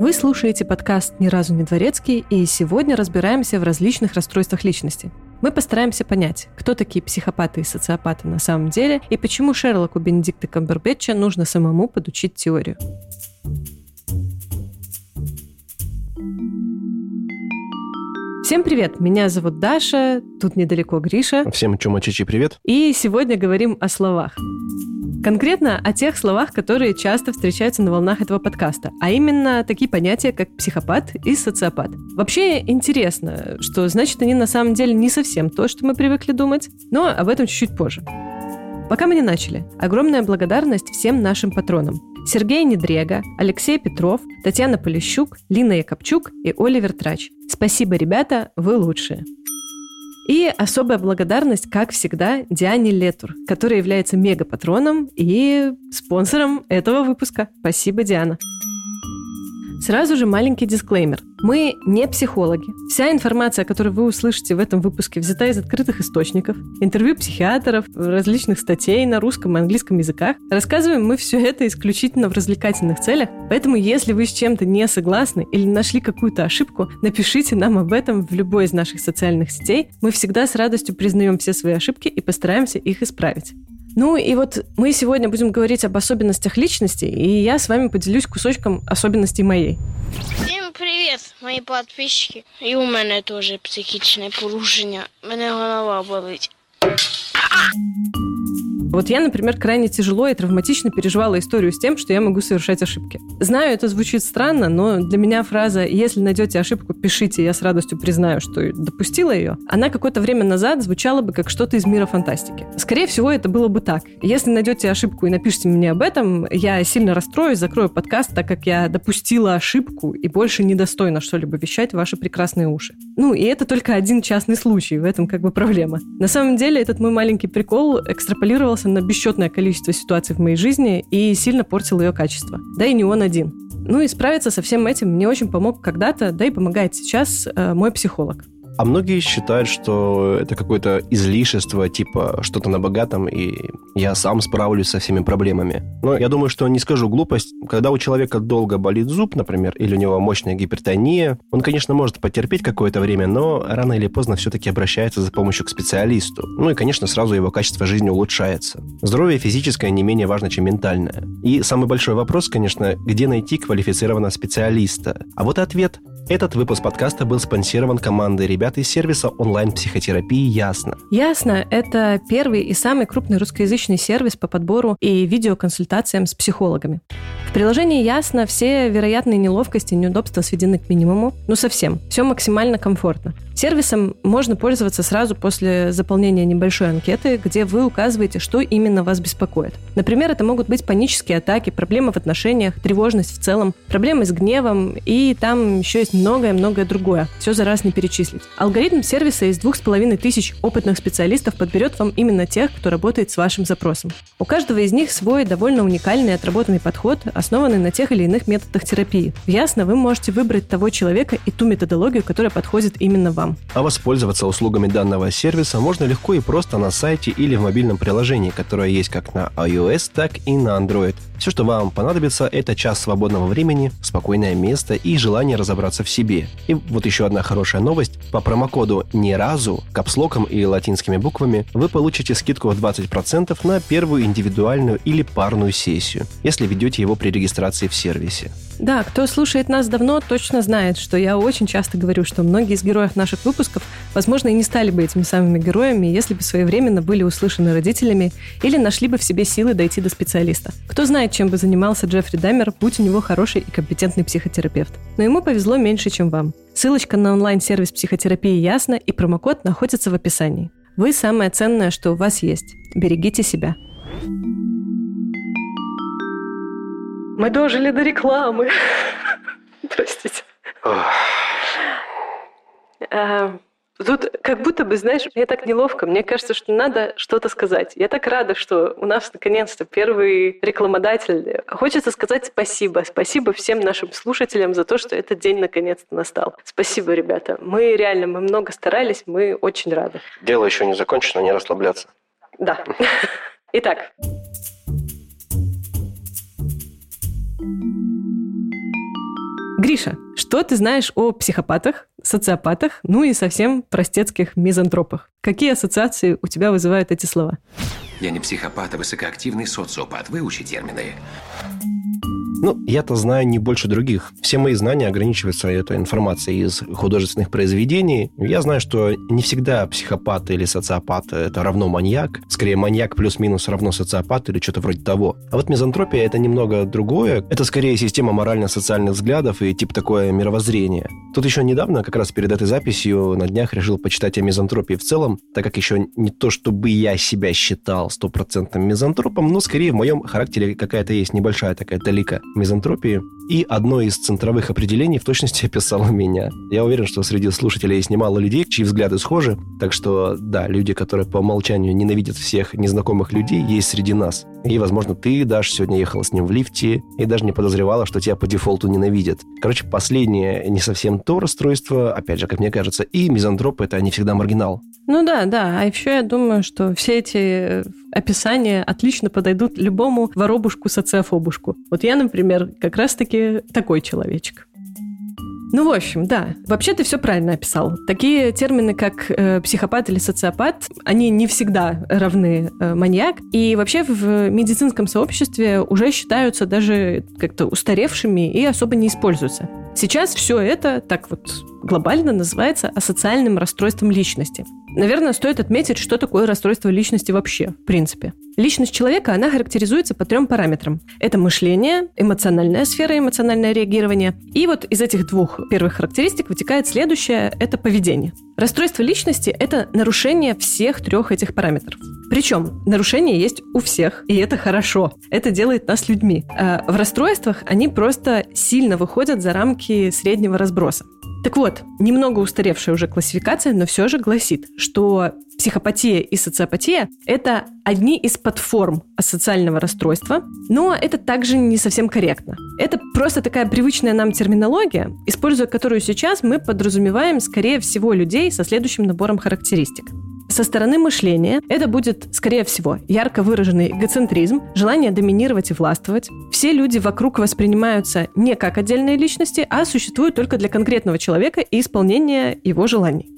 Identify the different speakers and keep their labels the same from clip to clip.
Speaker 1: Вы слушаете подкаст «Ни разу не дворецкий» и сегодня разбираемся в различных расстройствах личности. Мы постараемся понять, кто такие психопаты и социопаты на самом деле и почему Шерлоку Бенедикта Камбербэтча нужно самому подучить теорию. Всем привет! Меня зовут Даша, тут недалеко Гриша.
Speaker 2: Всем чумачичи привет.
Speaker 1: И сегодня говорим о словах. Конкретно о тех словах, которые часто встречаются на волнах этого подкаста, а именно такие понятия, как психопат и социопат. Вообще интересно, что значит они на самом деле не совсем то, что мы привыкли думать, но об этом чуть-чуть позже. Пока мы не начали, огромная благодарность всем нашим патронам. Сергей Недрега, Алексей Петров, Татьяна Полищук, Лина Якобчук и Оливер Трач. Спасибо, ребята, вы лучшие. И особая благодарность, как всегда, Диане Летур, которая является мегапатроном и спонсором этого выпуска. Спасибо, Диана. Сразу же маленький дисклеймер. Мы не психологи. Вся информация, которую вы услышите в этом выпуске, взята из открытых источников, интервью психиатров, различных статей на русском и английском языках. Рассказываем мы все это исключительно в развлекательных целях, поэтому если вы с чем-то не согласны или нашли какую-то ошибку, напишите нам об этом в любой из наших социальных сетей. Мы всегда с радостью признаем все свои ошибки и постараемся их исправить. Ну и вот мы сегодня будем говорить об особенностях личности, и я с вами поделюсь кусочком особенностей моей.
Speaker 3: Всім привіт, мої підписчики. І у мене теж психічне порушення. Мене голова болить.
Speaker 1: Вот я, например, крайне тяжело и травматично переживала историю с тем, что я могу совершать ошибки. Знаю, это звучит странно, но для меня фраза «если найдете ошибку, пишите, я с радостью признаю, что допустила ее», она какое-то время назад звучала бы как что-то из мира фантастики. Скорее всего, это было бы так. Если найдете ошибку и напишите мне об этом, я сильно расстроюсь, закрою подкаст, так как я допустила ошибку и больше недостойна что-либо вещать в ваши прекрасные уши. Ну, и это только один частный случай, в этом как бы проблема. На самом деле, этот мой маленький прикол экстраполировался на бесчетное количество ситуаций в моей жизни и сильно портил ее качество. Да и не он один. Ну и справиться со всем этим мне очень помог когда-то, да и помогает сейчас э, мой психолог.
Speaker 2: А многие считают, что это какое-то излишество, типа что-то на богатом, и я сам справлюсь со всеми проблемами. Но я думаю, что не скажу глупость. Когда у человека долго болит зуб, например, или у него мощная гипертония, он, конечно, может потерпеть какое-то время, но рано или поздно все-таки обращается за помощью к специалисту. Ну и, конечно, сразу его качество жизни улучшается. Здоровье физическое не менее важно, чем ментальное. И самый большой вопрос, конечно, где найти квалифицированного специалиста? А вот ответ этот выпуск подкаста был спонсирован командой ребят из сервиса онлайн-психотерапии «Ясно».
Speaker 1: «Ясно» — это первый и самый крупный русскоязычный сервис по подбору и видеоконсультациям с психологами. В приложении «Ясно» все вероятные неловкости и неудобства сведены к минимуму, ну совсем. Все максимально комфортно. Сервисом можно пользоваться сразу после заполнения небольшой анкеты, где вы указываете, что именно вас беспокоит. Например, это могут быть панические атаки, проблемы в отношениях, тревожность в целом, проблемы с гневом, и там еще есть многое-многое другое. Все за раз не перечислить. Алгоритм сервиса из двух с половиной тысяч опытных специалистов подберет вам именно тех, кто работает с вашим запросом. У каждого из них свой довольно уникальный отработанный подход, основанный на тех или иных методах терапии. Ясно, вы можете выбрать того человека и ту методологию, которая подходит именно вам.
Speaker 2: А воспользоваться услугами данного сервиса можно легко и просто на сайте или в мобильном приложении, которое есть как на iOS, так и на Android. Все, что вам понадобится, это час свободного времени, спокойное место и желание разобраться в себе. И вот еще одна хорошая новость. По промокоду «Ни разу» капслоком и латинскими буквами вы получите скидку в 20% на первую индивидуальную или парную сессию, если ведете его при регистрации в сервисе.
Speaker 1: Да, кто слушает нас давно, точно знает, что я очень часто говорю, что многие из героев наших выпусков, возможно, и не стали бы этими самыми героями, если бы своевременно были услышаны родителями или нашли бы в себе силы дойти до специалиста. Кто знает, чем бы занимался Джеффри Даммер, будь у него хороший и компетентный психотерапевт. Но ему повезло меньше, чем вам. Ссылочка на онлайн-сервис психотерапии ясно, и промокод находится в описании. Вы самое ценное, что у вас есть. Берегите себя. Мы дожили до рекламы. Простите. А, тут как будто бы, знаешь, мне так неловко. Мне кажется, что надо что-то сказать. Я так рада, что у нас наконец-то первый рекламодатель. Хочется сказать спасибо. Спасибо всем нашим слушателям за то, что этот день наконец-то настал. Спасибо, ребята. Мы реально, мы много старались, мы очень рады.
Speaker 2: Дело еще не закончено, не расслабляться.
Speaker 1: Да. Итак, Гриша, что ты знаешь о психопатах, социопатах, ну и совсем простецких мизантропах? Какие ассоциации у тебя вызывают эти слова?
Speaker 4: Я не психопат, а высокоактивный социопат. Выучи термины.
Speaker 2: Ну, я-то знаю не больше других. Все мои знания ограничиваются этой информацией из художественных произведений. Я знаю, что не всегда психопат или социопат – это равно маньяк. Скорее, маньяк плюс-минус равно социопат или что-то вроде того. А вот мизантропия – это немного другое. Это скорее система морально-социальных взглядов и типа такое мировоззрение. Тут еще недавно, как раз перед этой записью, на днях решил почитать о мизантропии в целом, так как еще не то, чтобы я себя считал стопроцентным мизантропом, но скорее в моем характере какая-то есть небольшая такая талика мизантропии. И одно из центровых определений в точности описало меня. Я уверен, что среди слушателей есть немало людей, чьи взгляды схожи. Так что, да, люди, которые по умолчанию ненавидят всех незнакомых людей, есть среди нас. И, возможно, ты, Даш, сегодня ехала с ним в лифте и даже не подозревала, что тебя по дефолту ненавидят. Короче, последнее не совсем то расстройство, опять же, как мне кажется, и мизантроп – это не всегда маргинал.
Speaker 1: Ну да, да. А еще я думаю, что все эти описания отлично подойдут любому воробушку-социофобушку. Вот я, например, как раз-таки такой человечек. Ну, в общем, да. Вообще ты все правильно описал. Такие термины, как э, психопат или социопат, они не всегда равны э, маньяк. И вообще в медицинском сообществе уже считаются даже как-то устаревшими и особо не используются. Сейчас все это так вот глобально называется асоциальным расстройством личности. Наверное, стоит отметить, что такое расстройство личности вообще, в принципе. Личность человека, она характеризуется по трем параметрам. Это мышление, эмоциональная сфера, эмоциональное реагирование. И вот из этих двух первых характеристик вытекает следующее – это поведение. Расстройство личности – это нарушение всех трех этих параметров. Причем нарушения есть у всех, и это хорошо. Это делает нас людьми. А в расстройствах они просто сильно выходят за рамки среднего разброса. Так вот, немного устаревшая уже классификация, но все же гласит, что психопатия и социопатия – это одни из подформ асоциального расстройства, но это также не совсем корректно. Это просто такая привычная нам терминология, используя которую сейчас мы подразумеваем, скорее всего, людей со следующим набором характеристик. Со стороны мышления это будет, скорее всего, ярко выраженный эгоцентризм, желание доминировать и властвовать. Все люди вокруг воспринимаются не как отдельные личности, а существуют только для конкретного человека и исполнения его желаний.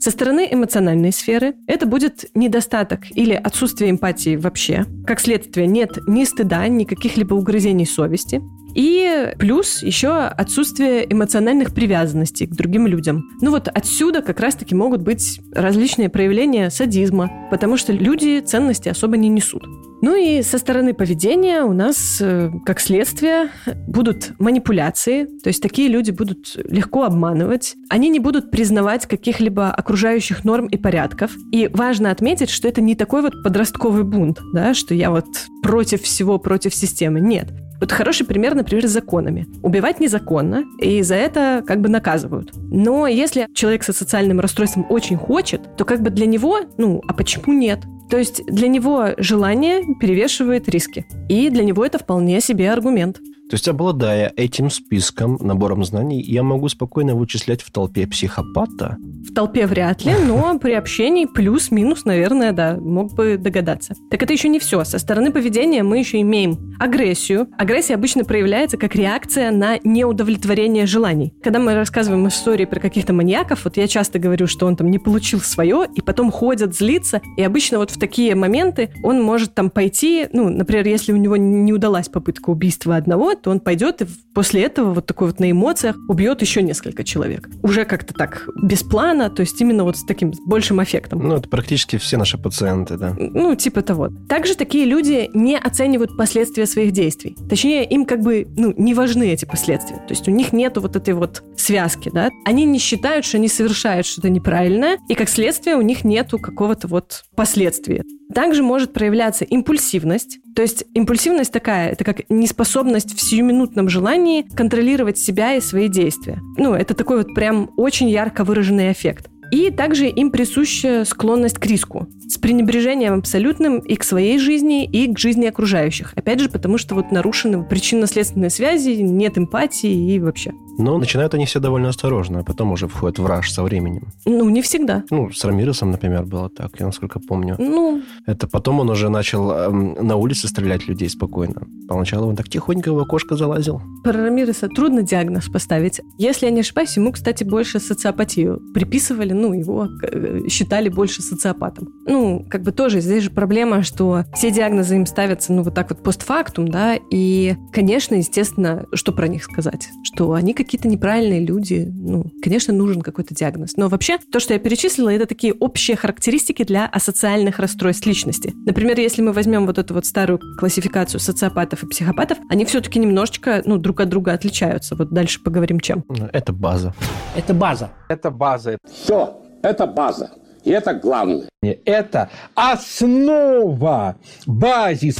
Speaker 1: Со стороны эмоциональной сферы это будет недостаток или отсутствие эмпатии вообще. Как следствие, нет ни стыда, ни каких-либо угрызений совести. И плюс еще отсутствие эмоциональных привязанностей к другим людям. Ну вот отсюда как раз-таки могут быть различные проявления садизма, потому что люди ценности особо не несут. Ну и со стороны поведения у нас, э, как следствие, будут манипуляции, то есть такие люди будут легко обманывать, они не будут признавать каких-либо окружающих норм и порядков. И важно отметить, что это не такой вот подростковый бунт, да, что я вот против всего, против системы. Нет. Вот хороший пример, например, с законами. Убивать незаконно, и за это как бы наказывают. Но если человек со социальным расстройством очень хочет, то как бы для него, ну, а почему нет? То есть для него желание перевешивает риски. И для него это вполне себе аргумент.
Speaker 2: То есть, обладая этим списком, набором знаний, я могу спокойно вычислять в толпе психопата?
Speaker 1: В толпе вряд ли, но при общении плюс-минус, наверное, да, мог бы догадаться. Так это еще не все. Со стороны поведения мы еще имеем агрессию. Агрессия обычно проявляется как реакция на неудовлетворение желаний. Когда мы рассказываем истории про каких-то маньяков, вот я часто говорю, что он там не получил свое, и потом ходят, злится, и обычно вот в такие моменты он может там пойти, ну, например, если у него не удалась попытка убийства одного, то он пойдет и после этого вот такой вот на эмоциях убьет еще несколько человек. Уже как-то так без плана, то есть именно вот с таким большим эффектом.
Speaker 2: Ну, это практически все наши пациенты, да.
Speaker 1: Ну, типа того. Также такие люди не оценивают последствия своих действий. Точнее, им как бы, ну, не важны эти последствия. То есть у них нету вот этой вот связки, да. Они не считают, что они совершают что-то неправильное, и как следствие у них нету какого-то вот последствия. Также может проявляться импульсивность. То есть импульсивность такая, это как неспособность в сиюминутном желании контролировать себя и свои действия. Ну, это такой вот прям очень ярко выраженный эффект. И также им присуща склонность к риску с пренебрежением абсолютным и к своей жизни, и к жизни окружающих. Опять же, потому что вот нарушены причинно-следственные связи, нет эмпатии и вообще.
Speaker 2: Но начинают они все довольно осторожно, а потом уже входят в раж со временем.
Speaker 1: Ну, не всегда.
Speaker 2: Ну, с Рамиресом, например, было так, я насколько помню.
Speaker 1: Ну,
Speaker 2: Это потом он уже начал эм, на улице стрелять людей спокойно. Поначалу он так тихонько в окошко залазил.
Speaker 1: про Рамиреса трудно диагноз поставить. Если я не ошибаюсь, ему, кстати, больше социопатию приписывали, ну, его э, считали больше социопатом. Ну, как бы тоже здесь же проблема, что все диагнозы им ставятся, ну, вот так вот постфактум, да, и, конечно, естественно, что про них сказать? Что они какие-то неправильные люди, ну, конечно, нужен какой-то диагноз. Но вообще, то, что я перечислила, это такие общие характеристики для асоциальных расстройств личности. Например, если мы возьмем вот эту вот старую классификацию социопатов и психопатов, они все-таки немножечко, ну, друг от друга отличаются. Вот дальше поговорим, чем.
Speaker 2: Это база.
Speaker 5: Это база.
Speaker 6: Это база.
Speaker 7: Все, это база. И это главное.
Speaker 5: Это основа, базис.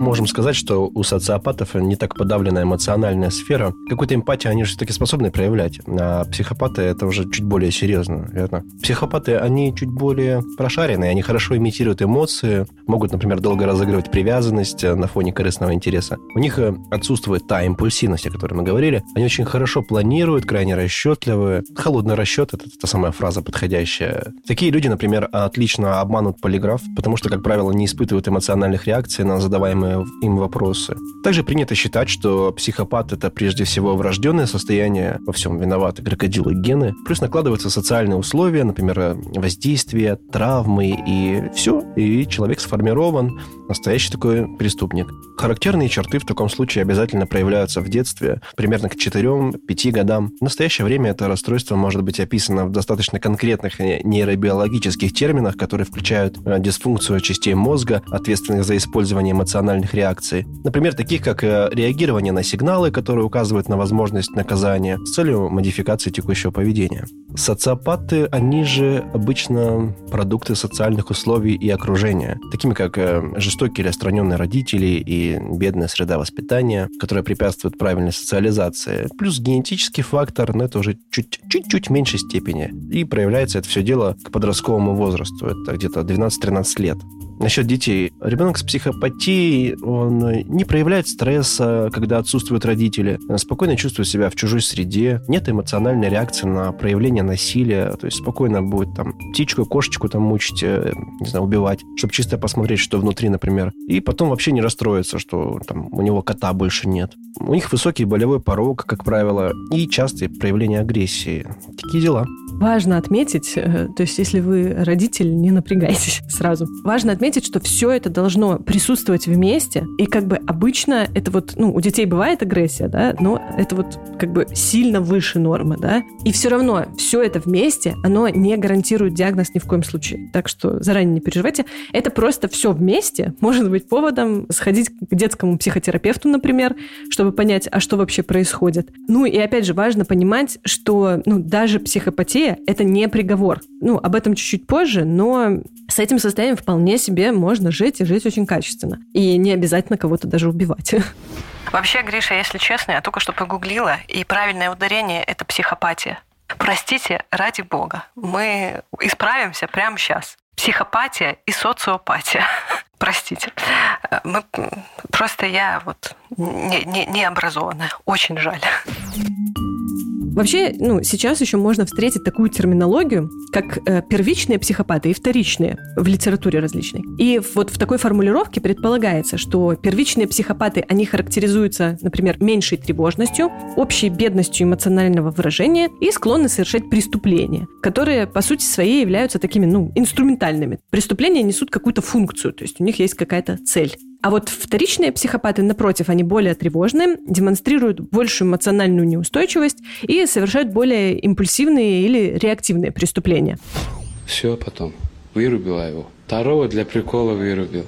Speaker 2: Можем сказать, что у социопатов не так подавленная эмоциональная сфера. Какую-то эмпатию они все-таки способны проявлять. А психопаты это уже чуть более серьезно, верно? Психопаты, они чуть более прошаренные, они хорошо имитируют эмоции, могут, например, долго разыгрывать привязанность э, на фоне корыстного интереса. У них э, отсутствует та импульсивность, о которой мы говорили. Они очень хорошо планируют, крайне расчетливы. Холодный расчет – это та самая фраза подходящая. Такие люди, например, отлично обманут полиграф, потому что, как правило, не испытывают эмоциональных реакций на задаваемые им вопросы. Также принято считать, что психопат – это прежде всего врожденное состояние, во всем виноваты крокодилы гены, плюс накладываются социальные условия, например, э, воздействие, травмы и все, и человек сформирован, настоящий такой преступник. Характерные черты в таком случае обязательно проявляются в детстве, примерно к 4-5 годам. В настоящее время это расстройство может быть описано в достаточно конкретных э, нейробиологических терминах, которые включают э, дисфункцию частей мозга, ответственных за использование эмоциональных реакций. Например, таких как э, реагирование на сигналы, которые указывают на возможность наказания с целью модификации текущего поведения. Социопаты, они же обычно продукты социальных условий и окружения, такими как э, жестокие или отстраненные родители и бедная среда воспитания, которая препятствует правильной социализации, плюс генетический фактор, но это уже чуть- чуть-чуть меньшей степени. И проявляется это все дело к подростковому возрасту, это где-то 12-13 лет. Насчет детей. Ребенок с психопатией, он не проявляет стресса, когда отсутствуют родители, спокойно чувствует себя в чужой среде, нет эмоциональной реакции на проявление насилия, то есть спокойно будет там птичку, кошечку там мучить, э, не знаю, убивать, чтобы чисто посмотреть, что внутри, например. И потом вообще не расстроиться, что там у него кота больше нет. У них высокий болевой порог, как правило, и частые проявления агрессии. Такие дела.
Speaker 1: Важно отметить, э, то есть если вы родитель, не напрягайтесь сразу. Важно отметить, что все это должно присутствовать вместе, и как бы обычно это вот, ну, у детей бывает агрессия, да, но это вот как бы сильно выше нормы, да, и все равно все это вместе, оно не гарантирует диагноз ни в коем случае. Так что заранее не переживайте. Это просто все вместе может быть поводом сходить к детскому психотерапевту, например, чтобы понять, а что вообще происходит. Ну и опять же важно понимать, что ну, даже психопатия – это не приговор. Ну, об этом чуть-чуть позже, но с этим состоянием вполне себе можно жить и жить очень качественно. И не обязательно кого-то даже убивать.
Speaker 8: Вообще, Гриша, если честно, я только что погуглила, и правильное ударение – это психопатия. Простите, ради бога, мы исправимся прямо сейчас. Психопатия и социопатия. Простите. Мы, просто я вот не, не, не образованная. Очень жаль.
Speaker 1: Вообще, ну, сейчас еще можно встретить такую терминологию, как э, первичные психопаты и вторичные в литературе различной. И вот в такой формулировке предполагается, что первичные психопаты, они характеризуются, например, меньшей тревожностью, общей бедностью эмоционального выражения и склонны совершать преступления, которые, по сути своей, являются такими, ну, инструментальными. Преступления несут какую-то функцию, то есть у них есть какая-то цель. А вот вторичные психопаты, напротив, они более тревожные, демонстрируют большую эмоциональную неустойчивость и совершают более импульсивные или реактивные преступления.
Speaker 9: Все потом. Вырубила его. Второго для прикола вырубил.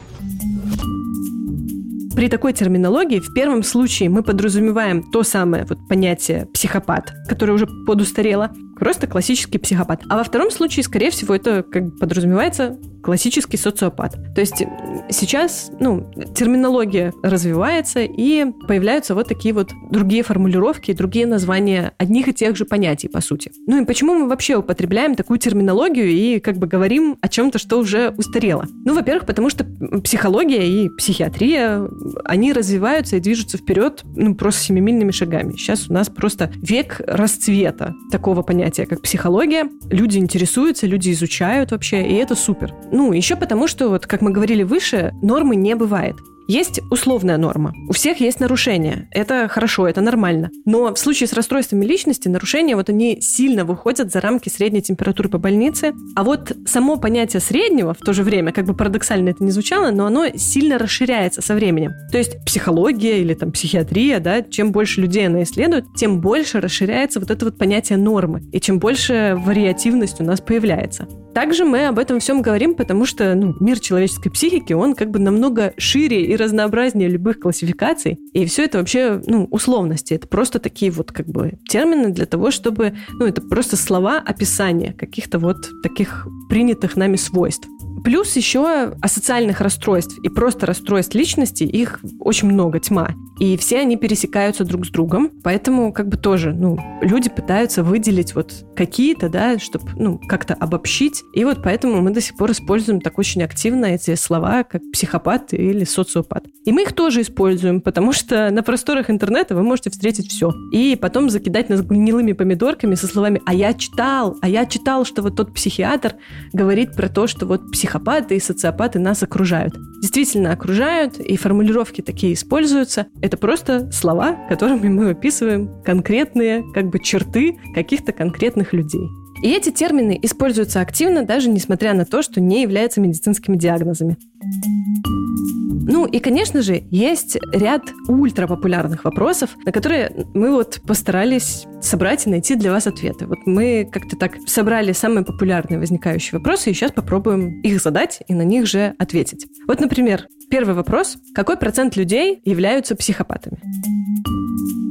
Speaker 1: При такой терминологии в первом случае мы подразумеваем то самое вот понятие психопат, которое уже подустарело, Просто классический психопат. А во втором случае, скорее всего, это как подразумевается классический социопат. То есть сейчас, ну, терминология развивается, и появляются вот такие вот другие формулировки, другие названия одних и тех же понятий, по сути. Ну и почему мы вообще употребляем такую терминологию и как бы говорим о чем-то, что уже устарело? Ну, во-первых, потому что психология и психиатрия, они развиваются и движутся вперед, ну, просто семимильными шагами. Сейчас у нас просто век расцвета такого понятия, как психология. Люди интересуются, люди изучают вообще, и это супер. Ну, еще потому, что, вот, как мы говорили выше, нормы не бывает. Есть условная норма. У всех есть нарушения. Это хорошо, это нормально. Но в случае с расстройствами личности нарушения вот они сильно выходят за рамки средней температуры по больнице. А вот само понятие среднего в то же время, как бы парадоксально это не звучало, но оно сильно расширяется со временем. То есть психология или там психиатрия, да, чем больше людей она исследует, тем больше расширяется вот это вот понятие нормы. И чем больше вариативность у нас появляется. Также мы об этом всем говорим, потому что ну, мир человеческой психики, он как бы намного шире и разнообразнее любых классификаций. И все это вообще, ну, условности. Это просто такие вот как бы термины для того, чтобы, ну, это просто слова описания каких-то вот таких принятых нами свойств. Плюс еще асоциальных расстройств и просто расстройств личности, их очень много, тьма. И все они пересекаются друг с другом, поэтому как бы тоже, ну, люди пытаются выделить вот какие-то, да, чтобы, ну, как-то обобщить. И вот поэтому мы до сих пор используем так очень активно эти слова, как психопат или социопат. И мы их тоже используем, потому что на просторах интернета вы можете встретить все. И потом закидать нас гнилыми помидорками со словами «а я читал, а я читал, что вот тот психиатр говорит про то, что вот психопат психопаты и социопаты нас окружают. Действительно окружают, и формулировки такие используются. Это просто слова, которыми мы описываем конкретные как бы черты каких-то конкретных людей. И эти термины используются активно, даже несмотря на то, что не являются медицинскими диагнозами. Ну и, конечно же, есть ряд ультрапопулярных вопросов, на которые мы вот постарались собрать и найти для вас ответы. Вот мы как-то так собрали самые популярные возникающие вопросы, и сейчас попробуем их задать и на них же ответить. Вот, например, первый вопрос. Какой процент людей являются психопатами?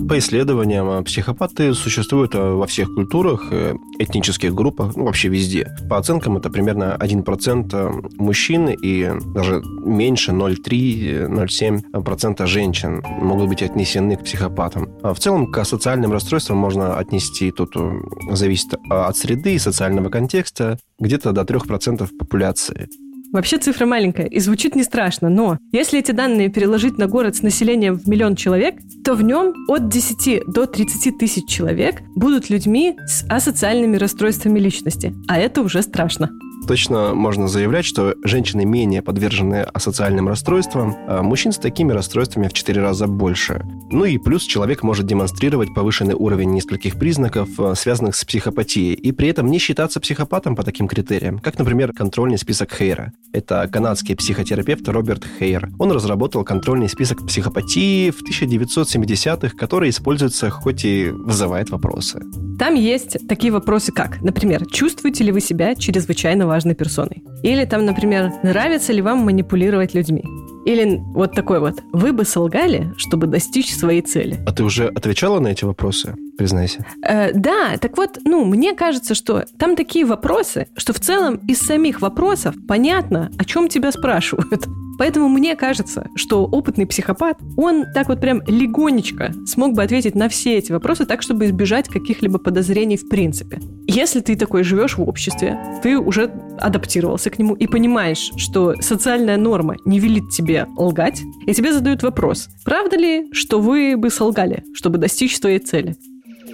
Speaker 2: По исследованиям, а, психопаты существуют а, во всех культурах, э, этнических группах, ну, вообще везде. По оценкам, это примерно 1% а, мужчин и даже меньше 0,3-0,7% женщин могут быть отнесены к психопатам. А в целом, к социальным расстройствам можно отнести, тут э, зависит от среды и социального контекста, где-то до 3% популяции.
Speaker 1: Вообще цифра маленькая и звучит не страшно, но если эти данные переложить на город с населением в миллион человек, то в нем от 10 до 30 тысяч человек будут людьми с асоциальными расстройствами личности. А это уже страшно
Speaker 2: точно можно заявлять, что женщины менее подвержены асоциальным расстройствам, а мужчин с такими расстройствами в 4 раза больше. Ну и плюс человек может демонстрировать повышенный уровень нескольких признаков, а, связанных с психопатией, и при этом не считаться психопатом по таким критериям, как, например, контрольный список Хейра. Это канадский психотерапевт Роберт Хейр. Он разработал контрольный список психопатии в 1970-х, который используется, хоть и вызывает вопросы.
Speaker 1: Там есть такие вопросы, как, например, чувствуете ли вы себя чрезвычайно важной персоной. Или там, например, нравится ли вам манипулировать людьми. Или вот такой вот. Вы бы солгали, чтобы достичь своей цели.
Speaker 2: А ты уже отвечала на эти вопросы? Признайся.
Speaker 1: Э, да, так вот, ну, мне кажется, что там такие вопросы, что в целом из самих вопросов понятно, о чем тебя спрашивают. Поэтому мне кажется, что опытный психопат, он так вот прям легонечко смог бы ответить на все эти вопросы так, чтобы избежать каких-либо подозрений в принципе. Если ты такой живешь в обществе, ты уже адаптировался к нему и понимаешь, что социальная норма не велит тебе лгать, и тебе задают вопрос, правда ли, что вы бы солгали, чтобы достичь своей цели?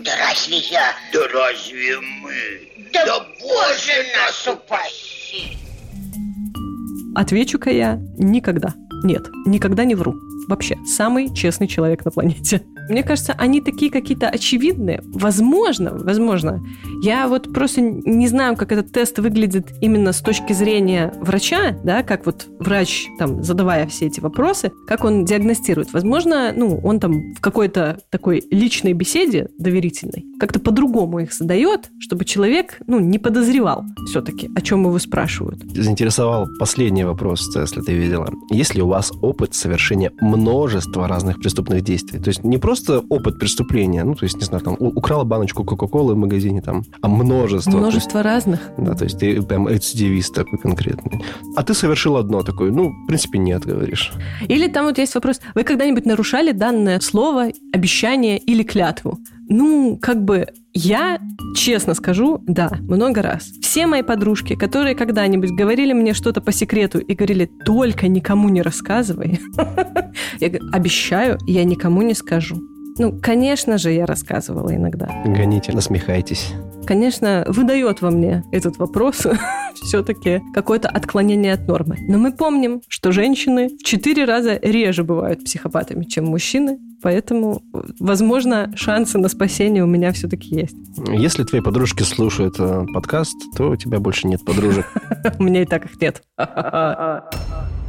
Speaker 6: Да разве я? Да разве мы? Да, да Боже нас упаси!
Speaker 1: Отвечу-ка я никогда. Нет, никогда не вру. Вообще, самый честный человек на планете. Мне кажется, они такие какие-то очевидные. Возможно, возможно. Я вот просто не знаю, как этот тест выглядит именно с точки зрения врача, да, как вот врач, там, задавая все эти вопросы, как он диагностирует. Возможно, ну, он там в какой-то такой личной беседе доверительной как-то по-другому их задает, чтобы человек, ну, не подозревал все-таки, о чем его спрашивают.
Speaker 2: Заинтересовал последний вопрос, если ты видела. Есть ли у вас опыт совершения множества разных преступных действий? То есть не просто просто опыт преступления, ну, то есть, не знаю, там, украла баночку Кока-Колы в магазине, там, а множество. то есть-
Speaker 1: Множество разных.
Speaker 2: да, то есть ты прям рецидивист такой конкретный. А ты совершил одно такое, ну, в принципе, нет, говоришь.
Speaker 1: Или там вот есть вопрос, вы когда-нибудь нарушали данное слово, обещание или клятву? Ну, как бы я, честно скажу, да, много раз. Все мои подружки, которые когда-нибудь говорили мне что-то по секрету и говорили, только никому не рассказывай, я обещаю, я никому не скажу. Ну, конечно же, я рассказывала иногда.
Speaker 2: Гоните, насмехайтесь.
Speaker 1: Конечно, выдает во мне этот вопрос все-таки какое-то отклонение от нормы. Но мы помним, что женщины в четыре раза реже бывают психопатами, чем мужчины, поэтому, возможно, шансы на спасение у меня все-таки есть.
Speaker 2: Если твои подружки слушают э, подкаст, то у тебя больше нет подружек.
Speaker 1: У меня и так их нет.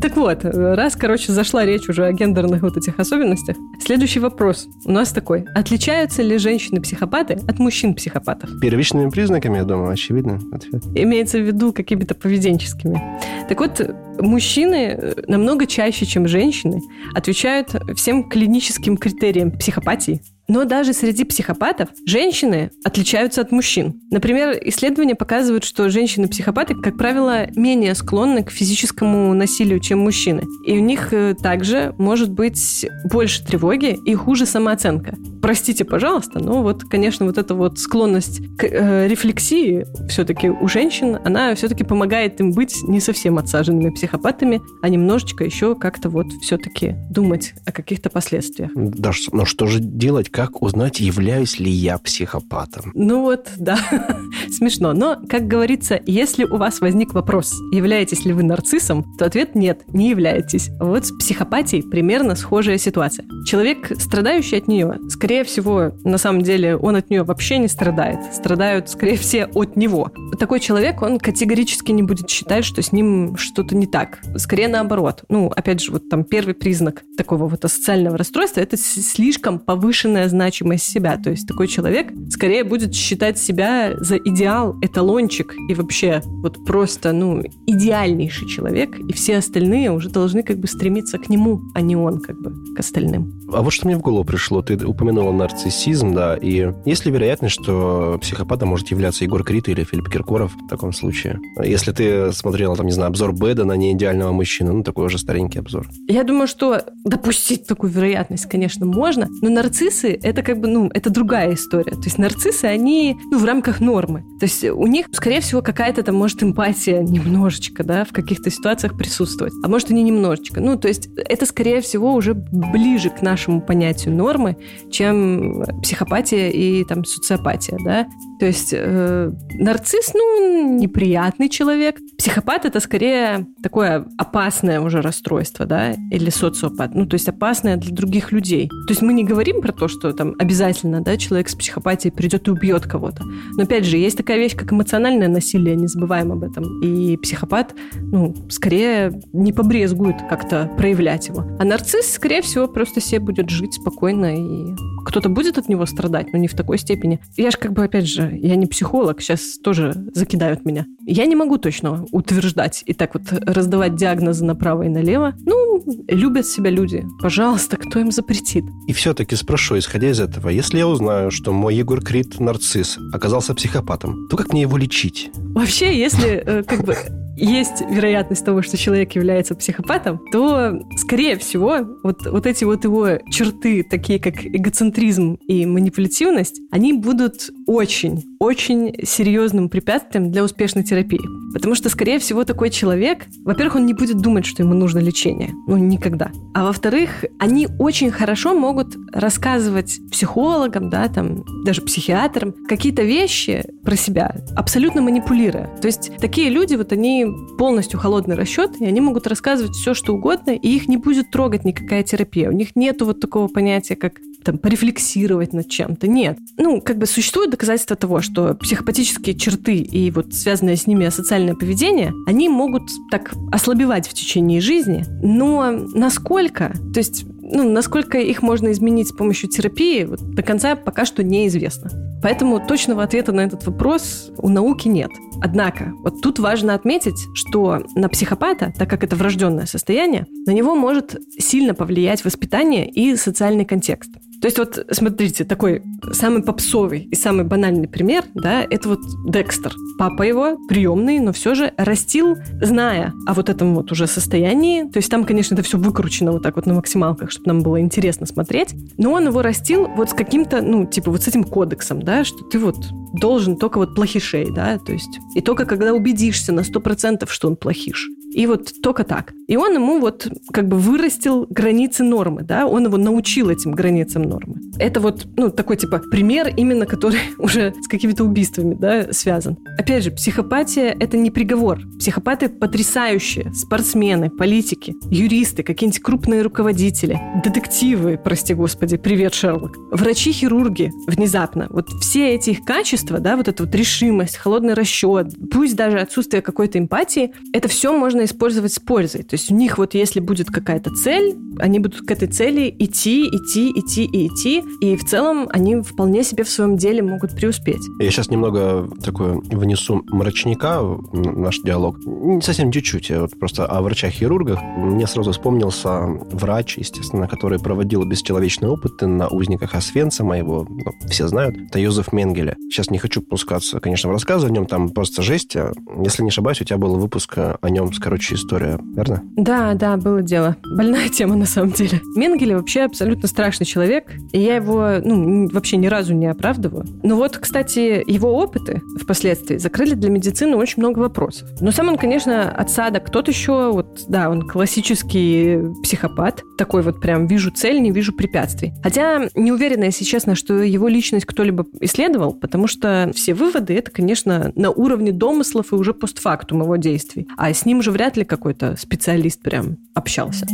Speaker 1: Так вот, раз, короче, зашла речь уже о гендерных вот этих особенностях, следующий вопрос у нас такой. Отличаются ли женщины-психопаты от мужчин-психопатов?
Speaker 2: Первичными признаками, я думаю, очевидно ответ.
Speaker 1: Имеется в виду какими-то поведенческими. Так вот, мужчины э, намного чаще, чем женщины, отвечают всем клиническим критериям психопатии. Но даже среди психопатов женщины отличаются от мужчин. Например, исследования показывают, что женщины-психопаты, как правило, менее склонны к физическому насилию, чем мужчины. И у них э, также может быть больше тревоги и хуже самооценка. Простите, пожалуйста, но вот, конечно, вот эта вот склонность к э, рефлексии все-таки у женщин, она все-таки помогает им быть не совсем отсаженными психопатами, а немножечко еще как-то вот все-таки думать о каких-то последствиях.
Speaker 2: Да, ш- но что же делать? Как узнать, являюсь ли я психопатом?
Speaker 1: Ну вот, да, смешно. Но, как говорится, если у вас возник вопрос, являетесь ли вы нарциссом, то ответ нет, не являетесь. Вот с психопатией примерно схожая ситуация. Человек, страдающий от нее, скорее всего, на самом деле, он от нее вообще не страдает. Страдают, скорее все, от него. Такой человек, он категорически не будет считать, что с ним что-то не так. Скорее наоборот. Ну, опять же, вот там первый признак такого вот асоциального расстройства – это слишком повышенная значимость себя. То есть такой человек скорее будет считать себя за идеал, эталончик и вообще вот просто, ну, идеальнейший человек, и все остальные уже должны как бы стремиться к нему, а не он как бы к остальным.
Speaker 2: А вот что мне в голову пришло. Ты упомянула нарциссизм, да, и есть ли вероятность, что психопатом может являться Егор Крид или Филипп Киркоров в таком случае? Если ты смотрела, там, не знаю, обзор Беда на неидеального мужчину, ну, такой уже старенький обзор.
Speaker 1: Я думаю, что допустить такую вероятность, конечно, можно, но нарциссы — это как бы, ну, это другая история. То есть нарциссы, они, ну, в рамках нормы. То есть у них, скорее всего, какая-то там, может, эмпатия немножечко, да, в каких-то ситуациях присутствовать. А может, и не немножечко. Ну, то есть это, скорее всего, уже ближе к нашему понятию нормы, чем психопатия и там социопатия, да. То есть э, нарцисс, ну, неприятный человек. Психопат это скорее такое опасное уже расстройство, да, или социопат. Ну, то есть опасное для других людей. То есть мы не говорим про то, что там обязательно, да, человек с психопатией придет и убьет кого-то. Но опять же, есть такая вещь, как эмоциональное насилие, не забываем об этом. И психопат, ну, скорее не побрезгует как-то проявлять его. А нарцисс, скорее всего, просто себе будет жить спокойно и кто-то будет от него страдать, но не в такой степени. Я же как бы, опять же, я не психолог, сейчас тоже закидают меня. Я не могу точно утверждать и так вот раздавать диагнозы направо и налево. Ну, любят себя люди. Пожалуйста, кто им запретит?
Speaker 2: И все-таки спрошу, исходя из этого, если я узнаю, что мой Егор Крид нарцисс оказался психопатом, то как мне его лечить?
Speaker 1: Вообще, если э, как бы есть вероятность того, что человек является психопатом, то, скорее всего, вот, вот эти вот его черты, такие как эгоцентризм и манипулятивность, они будут очень, очень серьезным препятствием для успешной терапии. Потому что, скорее всего, такой человек, во-первых, он не будет думать, что ему нужно лечение. Ну, никогда. А во-вторых, они очень хорошо могут рассказывать психологам, да, там, даже психиатрам какие-то вещи про себя, абсолютно манипулируя. То есть такие люди, вот они полностью холодный расчет, и они могут рассказывать все, что угодно, и их не будет трогать никакая терапия. У них нету вот такого понятия, как там, порефлексировать над чем-то. Нет. Ну, как бы существует доказательство того, что психопатические черты и вот связанное с ними асоциальное поведение, они могут так ослабевать в течение жизни, но насколько, то есть ну, насколько их можно изменить с помощью терапии, вот, до конца пока что неизвестно. Поэтому точного ответа на этот вопрос у науки нет. Однако, вот тут важно отметить, что на психопата, так как это врожденное состояние, на него может сильно повлиять воспитание и социальный контекст. То есть вот, смотрите, такой самый попсовый и самый банальный пример, да, это вот Декстер. Папа его приемный, но все же растил, зная о вот этом вот уже состоянии. То есть там, конечно, это все выкручено вот так вот на максималках, чтобы нам было интересно смотреть. Но он его растил вот с каким-то, ну, типа вот с этим кодексом, да, что ты вот должен только вот плохишей, да, то есть и только когда убедишься на 100%, что он плохиш. И вот только так. И он ему вот как бы вырастил границы нормы, да, он его научил этим границам нормы. Это вот, ну, такой типа пример именно, который уже с какими-то убийствами, да, связан. Опять же, психопатия – это не приговор. Психопаты потрясающие. Спортсмены, политики, юристы, какие-нибудь крупные руководители, детективы, прости господи, привет, Шерлок, врачи-хирурги внезапно. Вот все эти их качества, да, вот эта вот решимость, холодный расчет, пусть даже отсутствие какой-то эмпатии, это все можно использовать с пользой. То есть у них вот если будет какая-то цель, они будут к этой цели идти, идти, идти и идти, и в целом они вполне себе в своем деле могут преуспеть.
Speaker 2: Я сейчас немного такой внесу мрачника в наш диалог. Не совсем чуть-чуть, вот просто о врачах-хирургах. Мне сразу вспомнился врач, естественно, который проводил бесчеловечные опыты на узниках Освенцима, его ну, все знают, это Йозеф Менгеле. Сейчас не хочу пускаться, конечно, в рассказы о нем, там просто жесть. А если не ошибаюсь, у тебя был выпуск о нем, короче, история, верно?
Speaker 1: Да, да, было дело. Больная тема на самом деле. Менгеле вообще абсолютно страшный человек, и я его ну, вообще ни разу не оправдываю. Но вот, кстати, его опыты впоследствии закрыли для медицины очень много вопросов. Но сам он, конечно, отсадок. Тот еще, вот, да, он классический психопат. Такой вот прям вижу цель, не вижу препятствий. Хотя не уверена, если честно, что его личность кто-либо исследовал, потому что все выводы это, конечно, на уровне домыслов и уже постфактум его действий. А с ним же вряд ли какой-то специалист прям общался.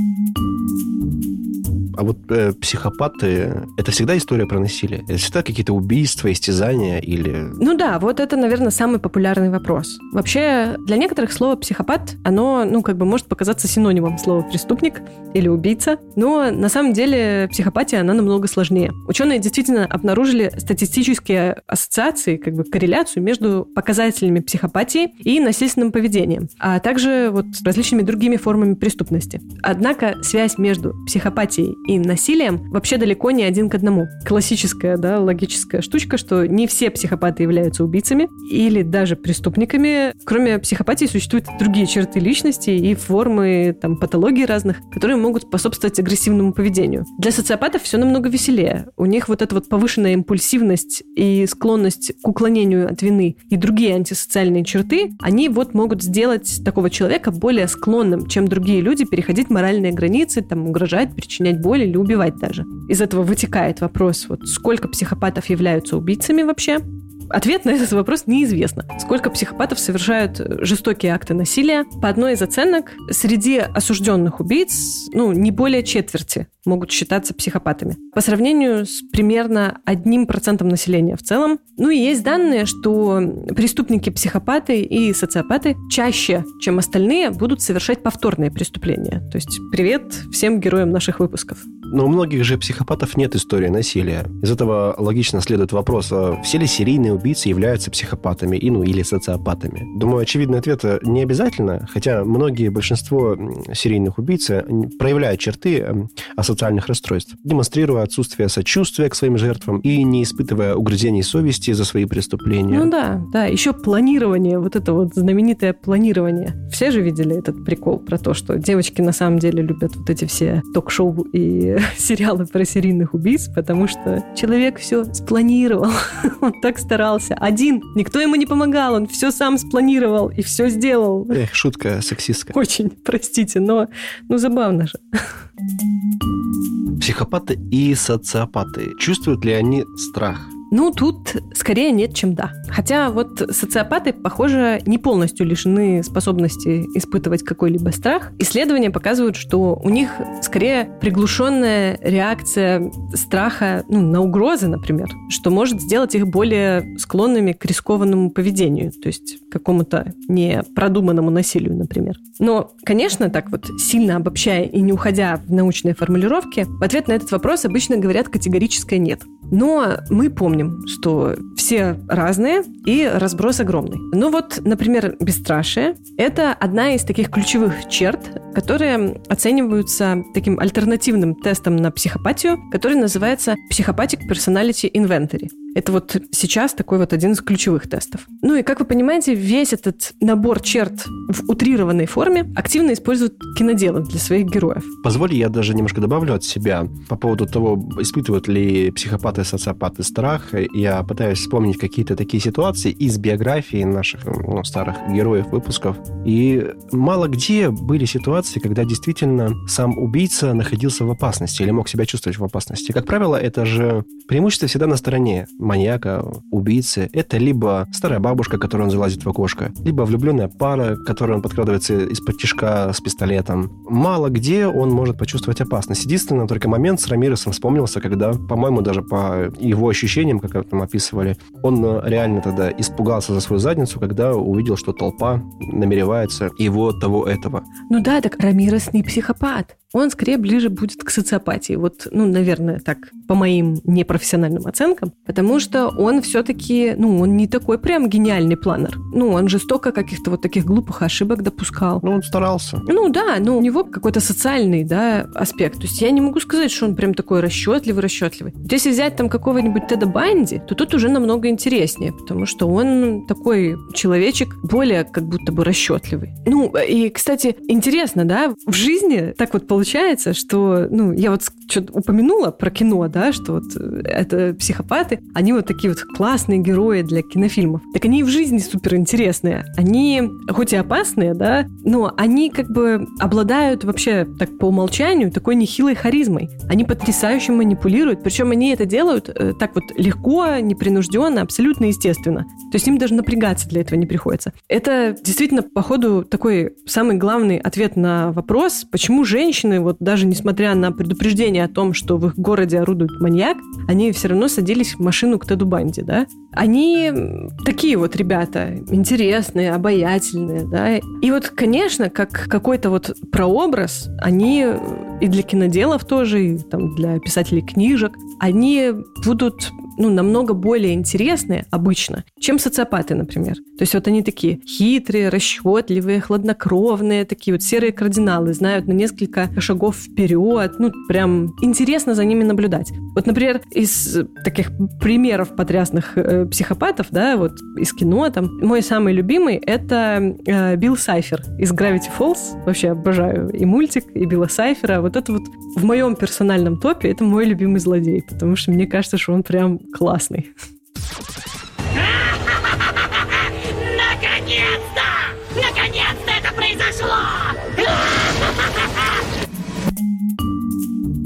Speaker 2: А вот э, психопаты – это всегда история про насилие? Это всегда какие-то убийства, истязания или…
Speaker 1: Ну да, вот это, наверное, самый популярный вопрос. Вообще, для некоторых слово «психопат», оно, ну, как бы может показаться синонимом слова «преступник» или «убийца», но на самом деле психопатия, она намного сложнее. Ученые действительно обнаружили статистические ассоциации, как бы корреляцию между показателями психопатии и насильственным поведением, а также вот различными другими формами преступности. Однако связь между психопатией и насилием вообще далеко не один к одному. Классическая, да, логическая штучка, что не все психопаты являются убийцами или даже преступниками. Кроме психопатии существуют другие черты личности и формы там, патологий разных, которые могут способствовать агрессивному поведению. Для социопатов все намного веселее. У них вот эта вот повышенная импульсивность и склонность к уклонению от вины и другие антисоциальные черты, они вот могут сделать такого человека более склонным, чем другие люди, переходить моральные границы, там, угрожать, причинять боль или убивать даже. Из этого вытекает вопрос, вот сколько психопатов являются убийцами вообще, Ответ на этот вопрос неизвестно. Сколько психопатов совершают жестокие акты насилия? По одной из оценок, среди осужденных убийц, ну, не более четверти могут считаться психопатами. По сравнению с примерно одним процентом населения в целом. Ну и есть данные, что преступники-психопаты и социопаты чаще, чем остальные, будут совершать повторные преступления. То есть привет всем героям наших выпусков.
Speaker 2: Но у многих же психопатов нет истории насилия. Из этого логично следует вопрос, а все ли серийные убийцы являются психопатами и, ну, или социопатами? Думаю, очевидный ответ – не обязательно, хотя многие, большинство серийных убийц проявляют черты асоциальных расстройств, демонстрируя отсутствие сочувствия к своим жертвам и не испытывая угрызений совести за свои преступления.
Speaker 1: Ну да, да. Еще планирование, вот это вот знаменитое планирование. Все же видели этот прикол про то, что девочки на самом деле любят вот эти все ток-шоу и сериалы про серийных убийц, потому что человек все спланировал. Он так старался. Один. Никто ему не помогал. Он все сам спланировал и все сделал.
Speaker 2: Эх, шутка сексистская.
Speaker 1: Очень, простите, но ну забавно же.
Speaker 2: Психопаты и социопаты. Чувствуют ли они страх?
Speaker 1: Ну, тут скорее нет, чем да. Хотя вот социопаты, похоже, не полностью лишены способности испытывать какой-либо страх. Исследования показывают, что у них скорее приглушенная реакция страха ну, на угрозы, например, что может сделать их более склонными к рискованному поведению, то есть какому-то непродуманному насилию, например. Но, конечно, так вот сильно обобщая и не уходя в научные формулировки, в ответ на этот вопрос обычно говорят категорическое «нет». Но мы помним, что в все разные и разброс огромный. Ну вот, например, бесстрашие – это одна из таких ключевых черт, которые оцениваются таким альтернативным тестом на психопатию, который называется Psychopathic Personality Inventory. Это вот сейчас такой вот один из ключевых тестов. Ну и, как вы понимаете, весь этот набор черт в утрированной форме активно используют киноделы для своих героев.
Speaker 2: Позволь, я даже немножко добавлю от себя по поводу того, испытывают ли психопаты и социопаты страх. Я пытаюсь вспомнить какие-то такие ситуации из биографии наших ну, старых героев выпусков. И мало где были ситуации, когда действительно сам убийца находился в опасности или мог себя чувствовать в опасности. Как правило, это же преимущество всегда на стороне маньяка, убийцы. Это либо старая бабушка, которая он залазит в окошко, либо влюбленная пара, которая он подкрадывается из-под тишка с пистолетом. Мало где он может почувствовать опасность. Единственное, только момент с Рамиресом вспомнился, когда, по-моему, даже по его ощущениям, как там описывали, он реально тогда испугался за свою задницу, когда увидел, что толпа намеревается его того этого.
Speaker 1: Ну да, так Рамирес не психопат он скорее ближе будет к социопатии. Вот, ну, наверное, так, по моим непрофессиональным оценкам, потому что он все-таки, ну, он не такой прям гениальный планер. Ну, он же столько каких-то вот таких глупых ошибок допускал.
Speaker 2: Ну, он старался.
Speaker 1: Ну, да, но у него какой-то социальный, да, аспект. То есть я не могу сказать, что он прям такой расчетливый-расчетливый. Вот если взять там какого-нибудь Теда Банди, то тут уже намного интереснее, потому что он такой человечек более как будто бы расчетливый. Ну, и, кстати, интересно, да, в жизни так вот получается, что, ну, я вот что-то упомянула про кино, да, что вот э, это психопаты, они вот такие вот классные герои для кинофильмов. Так они и в жизни супер интересные. Они, хоть и опасные, да, но они как бы обладают вообще так по умолчанию такой нехилой харизмой. Они потрясающе манипулируют, причем они это делают э, так вот легко, непринужденно, абсолютно естественно. То есть им даже напрягаться для этого не приходится. Это действительно, походу, такой самый главный ответ на вопрос, почему женщины, вот даже несмотря на предупреждение о том, что в их городе орудует маньяк, они все равно садились в машину к Теду Банди, да? Они такие вот ребята, интересные, обаятельные, да? И вот, конечно, как какой-то вот прообраз, они и для киноделов тоже, и там для писателей книжек, они будут ну, намного более интересные обычно, чем социопаты, например. То есть вот они такие хитрые, расчетливые, хладнокровные, такие вот серые кардиналы, знают на несколько шагов вперед. Ну, прям интересно за ними наблюдать. Вот, например, из таких примеров потрясных э, психопатов, да, вот из кино там, мой самый любимый — это э, Билл Сайфер из Gravity Falls. Вообще обожаю и мультик, и Билла Сайфера. Вот это вот в моем персональном топе это мой любимый злодей, потому что мне кажется, что он прям классный.
Speaker 10: Наконец-то! Наконец-то это произошло!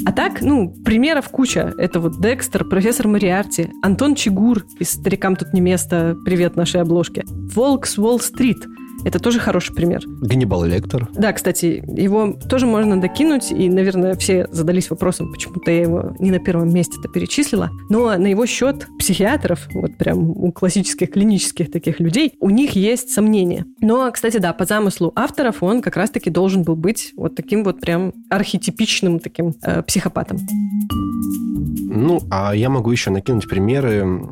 Speaker 1: А так, ну, примеров куча. Это вот Декстер, профессор Мариарти, Антон Чигур из «Старикам тут не место», привет нашей обложке, Волк с Уолл-стрит – это тоже хороший пример.
Speaker 2: Ганнибал Лектор.
Speaker 1: Да, кстати, его тоже можно докинуть, и, наверное, все задались вопросом, почему-то я его не на первом месте-то перечислила. Но на его счет психиатров, вот прям у классических клинических таких людей, у них есть сомнения. Но, кстати, да, по замыслу авторов он как раз-таки должен был быть вот таким вот прям архетипичным таким э, психопатом.
Speaker 2: Ну, а я могу еще накинуть примеры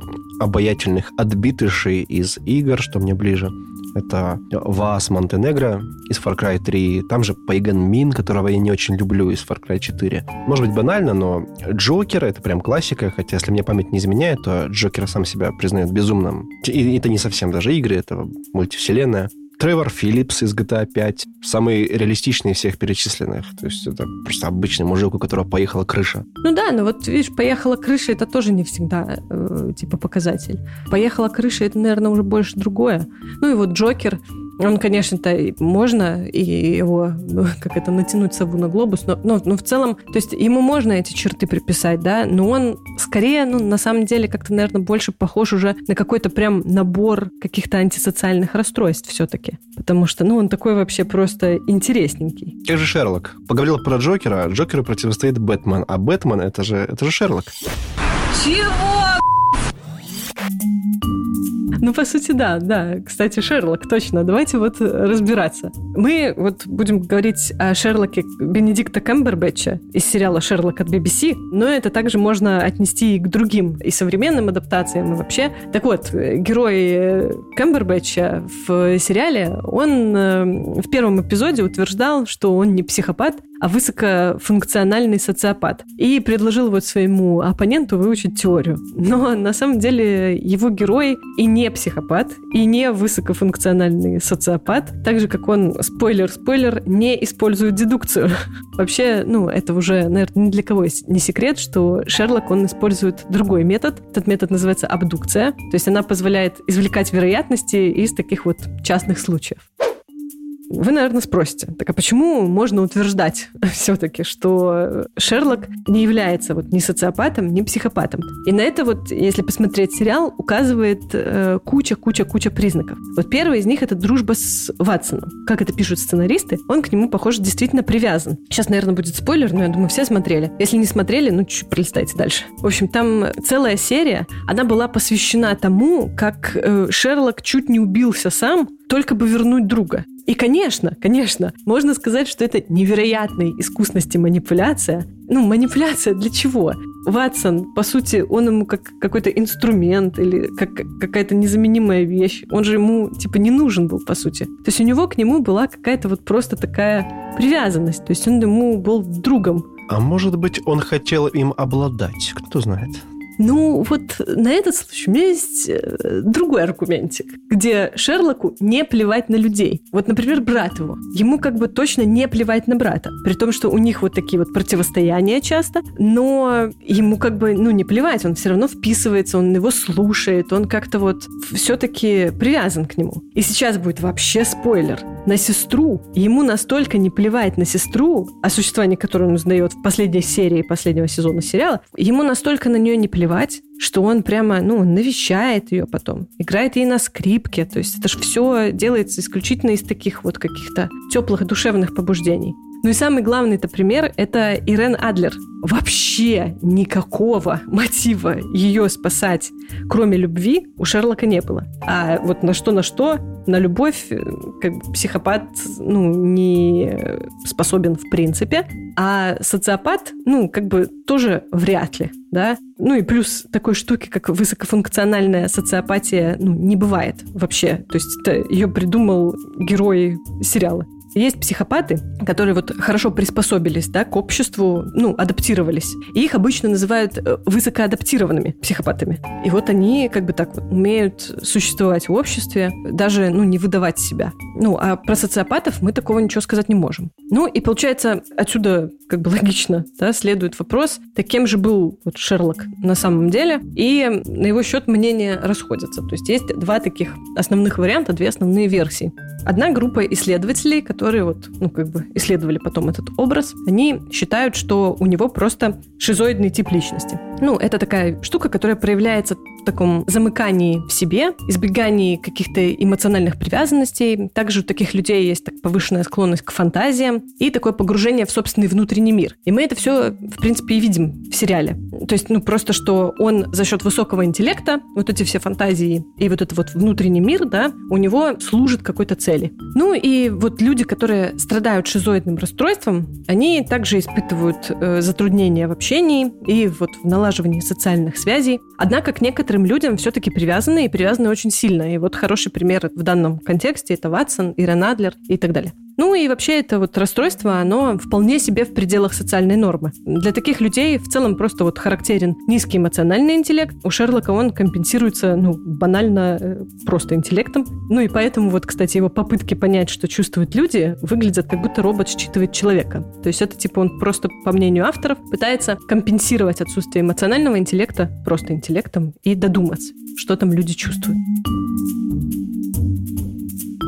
Speaker 2: обаятельных отбитышей из игр, что мне ближе. Это Вас Монтенегро из Far Cry 3. Там же Пейган Мин, которого я не очень люблю из Far Cry 4. Может быть банально, но Джокер — это прям классика, хотя, если мне память не изменяет, то Джокер сам себя признает безумным. И это не совсем даже игры, это мультивселенная. Тревор Филлипс из GTA 5. Самый реалистичный из всех перечисленных. То есть это просто обычный мужик, у которого поехала крыша.
Speaker 1: Ну да, но вот видишь, поехала крыша, это тоже не всегда э, типа показатель. Поехала крыша, это, наверное, уже больше другое. Ну и вот Джокер, он, конечно-то, можно и его, ну, как это, натянуть сову на глобус, но, но, но в целом, то есть ему можно эти черты приписать, да, но он скорее, ну, на самом деле, как-то, наверное, больше похож уже на какой-то прям набор каких-то антисоциальных расстройств все-таки. Потому что, ну, он такой вообще просто интересненький.
Speaker 2: Как же Шерлок? Поговорил про Джокера, Джокеру противостоит Бэтмен, а Бэтмен это же, это же Шерлок.
Speaker 10: Чего?
Speaker 1: Ну, по сути, да, да. Кстати, Шерлок, точно. Давайте вот разбираться. Мы вот будем говорить о Шерлоке Бенедикта Кэмбербэтча из сериала «Шерлок» от BBC, но это также можно отнести и к другим, и современным адаптациям, и вообще. Так вот, герой Кэмбербэтча в сериале, он э, в первом эпизоде утверждал, что он не психопат, а высокофункциональный социопат. И предложил вот своему оппоненту выучить теорию. Но на самом деле его герой и не психопат, и не высокофункциональный социопат, так же, как он, спойлер-спойлер, не использует дедукцию. Вообще, ну, это уже, наверное, ни для кого не секрет, что Шерлок, он использует другой метод. Этот метод называется абдукция. То есть она позволяет извлекать вероятности из таких вот частных случаев. Вы, наверное, спросите, так а почему можно утверждать все-таки, что Шерлок не является вот ни социопатом, ни психопатом? И на это вот, если посмотреть сериал, указывает куча-куча-куча э, признаков. Вот первый из них — это дружба с Ватсоном. Как это пишут сценаристы, он к нему, похоже, действительно привязан. Сейчас, наверное, будет спойлер, но я думаю, все смотрели. Если не смотрели, ну, чуть-чуть пролистайте дальше. В общем, там целая серия, она была посвящена тому, как э, Шерлок чуть не убился сам, только бы вернуть друга. И, конечно, конечно, можно сказать, что это невероятной искусности манипуляция. Ну, манипуляция для чего? Ватсон, по сути, он ему как какой-то инструмент или как какая-то незаменимая вещь. Он же ему, типа, не нужен был, по сути. То есть у него к нему была какая-то вот просто такая привязанность. То есть он ему был другом.
Speaker 2: А может быть, он хотел им обладать? Кто знает.
Speaker 1: Ну, вот на этот случай у меня есть э, другой аргументик, где Шерлоку не плевать на людей. Вот, например, брат его. Ему как бы точно не плевать на брата. При том, что у них вот такие вот противостояния часто, но ему как бы, ну, не плевать, он все равно вписывается, он его слушает, он как-то вот все-таки привязан к нему. И сейчас будет вообще спойлер. На сестру. Ему настолько не плевать на сестру, о существовании которой он узнает в последней серии последнего сезона сериала, ему настолько на нее не плевать, плевать, что он прямо, ну, навещает ее потом, играет ей на скрипке. То есть это же все делается исключительно из таких вот каких-то теплых душевных побуждений. Ну и самый главный это пример – это Ирен Адлер. Вообще никакого мотива ее спасать, кроме любви, у Шерлока не было. А вот на что на что, на любовь э, как психопат ну, не способен в принципе, а социопат, ну, как бы тоже вряд ли, да. Ну и плюс такой штуки, как высокофункциональная социопатия, ну, не бывает вообще. То есть это ее придумал герой сериала. Есть психопаты, которые вот хорошо приспособились да, к обществу, ну, адаптировались. И их обычно называют э, высокоадаптированными психопатами. И вот они как бы так вот умеют существовать в обществе, даже, ну, не выдавать себя. Ну, а про социопатов мы такого ничего сказать не можем. Ну, и получается, отсюда как бы логично, да, следует вопрос, так кем же был вот Шерлок на самом деле? И на его счет мнения расходятся. То есть есть два таких основных варианта, две основные версии. Одна группа исследователей, которые вот, ну, как бы исследовали потом этот образ, они считают, что у него просто шизоидный тип личности. Ну, это такая штука, которая проявляется таком замыкании в себе, избегании каких-то эмоциональных привязанностей. Также у таких людей есть так повышенная склонность к фантазиям и такое погружение в собственный внутренний мир. И мы это все, в принципе, и видим в сериале. То есть, ну, просто, что он за счет высокого интеллекта, вот эти все фантазии и вот этот вот внутренний мир, да, у него служит какой-то цели. Ну, и вот люди, которые страдают шизоидным расстройством, они также испытывают э, затруднения в общении и вот в налаживании социальных связей. Однако к некоторым некоторым людям все-таки привязаны и привязаны очень сильно. И вот хороший пример в данном контексте это Ватсон, Ирен Адлер и так далее. Ну и вообще это вот расстройство, оно вполне себе в пределах социальной нормы. Для таких людей в целом просто вот характерен низкий эмоциональный интеллект. У Шерлока он компенсируется, ну, банально э, просто интеллектом. Ну и поэтому вот, кстати, его попытки понять, что чувствуют люди, выглядят как будто робот считывает человека. То есть это типа он просто, по мнению авторов, пытается компенсировать отсутствие эмоционального интеллекта просто интеллектом и додуматься, что там люди чувствуют.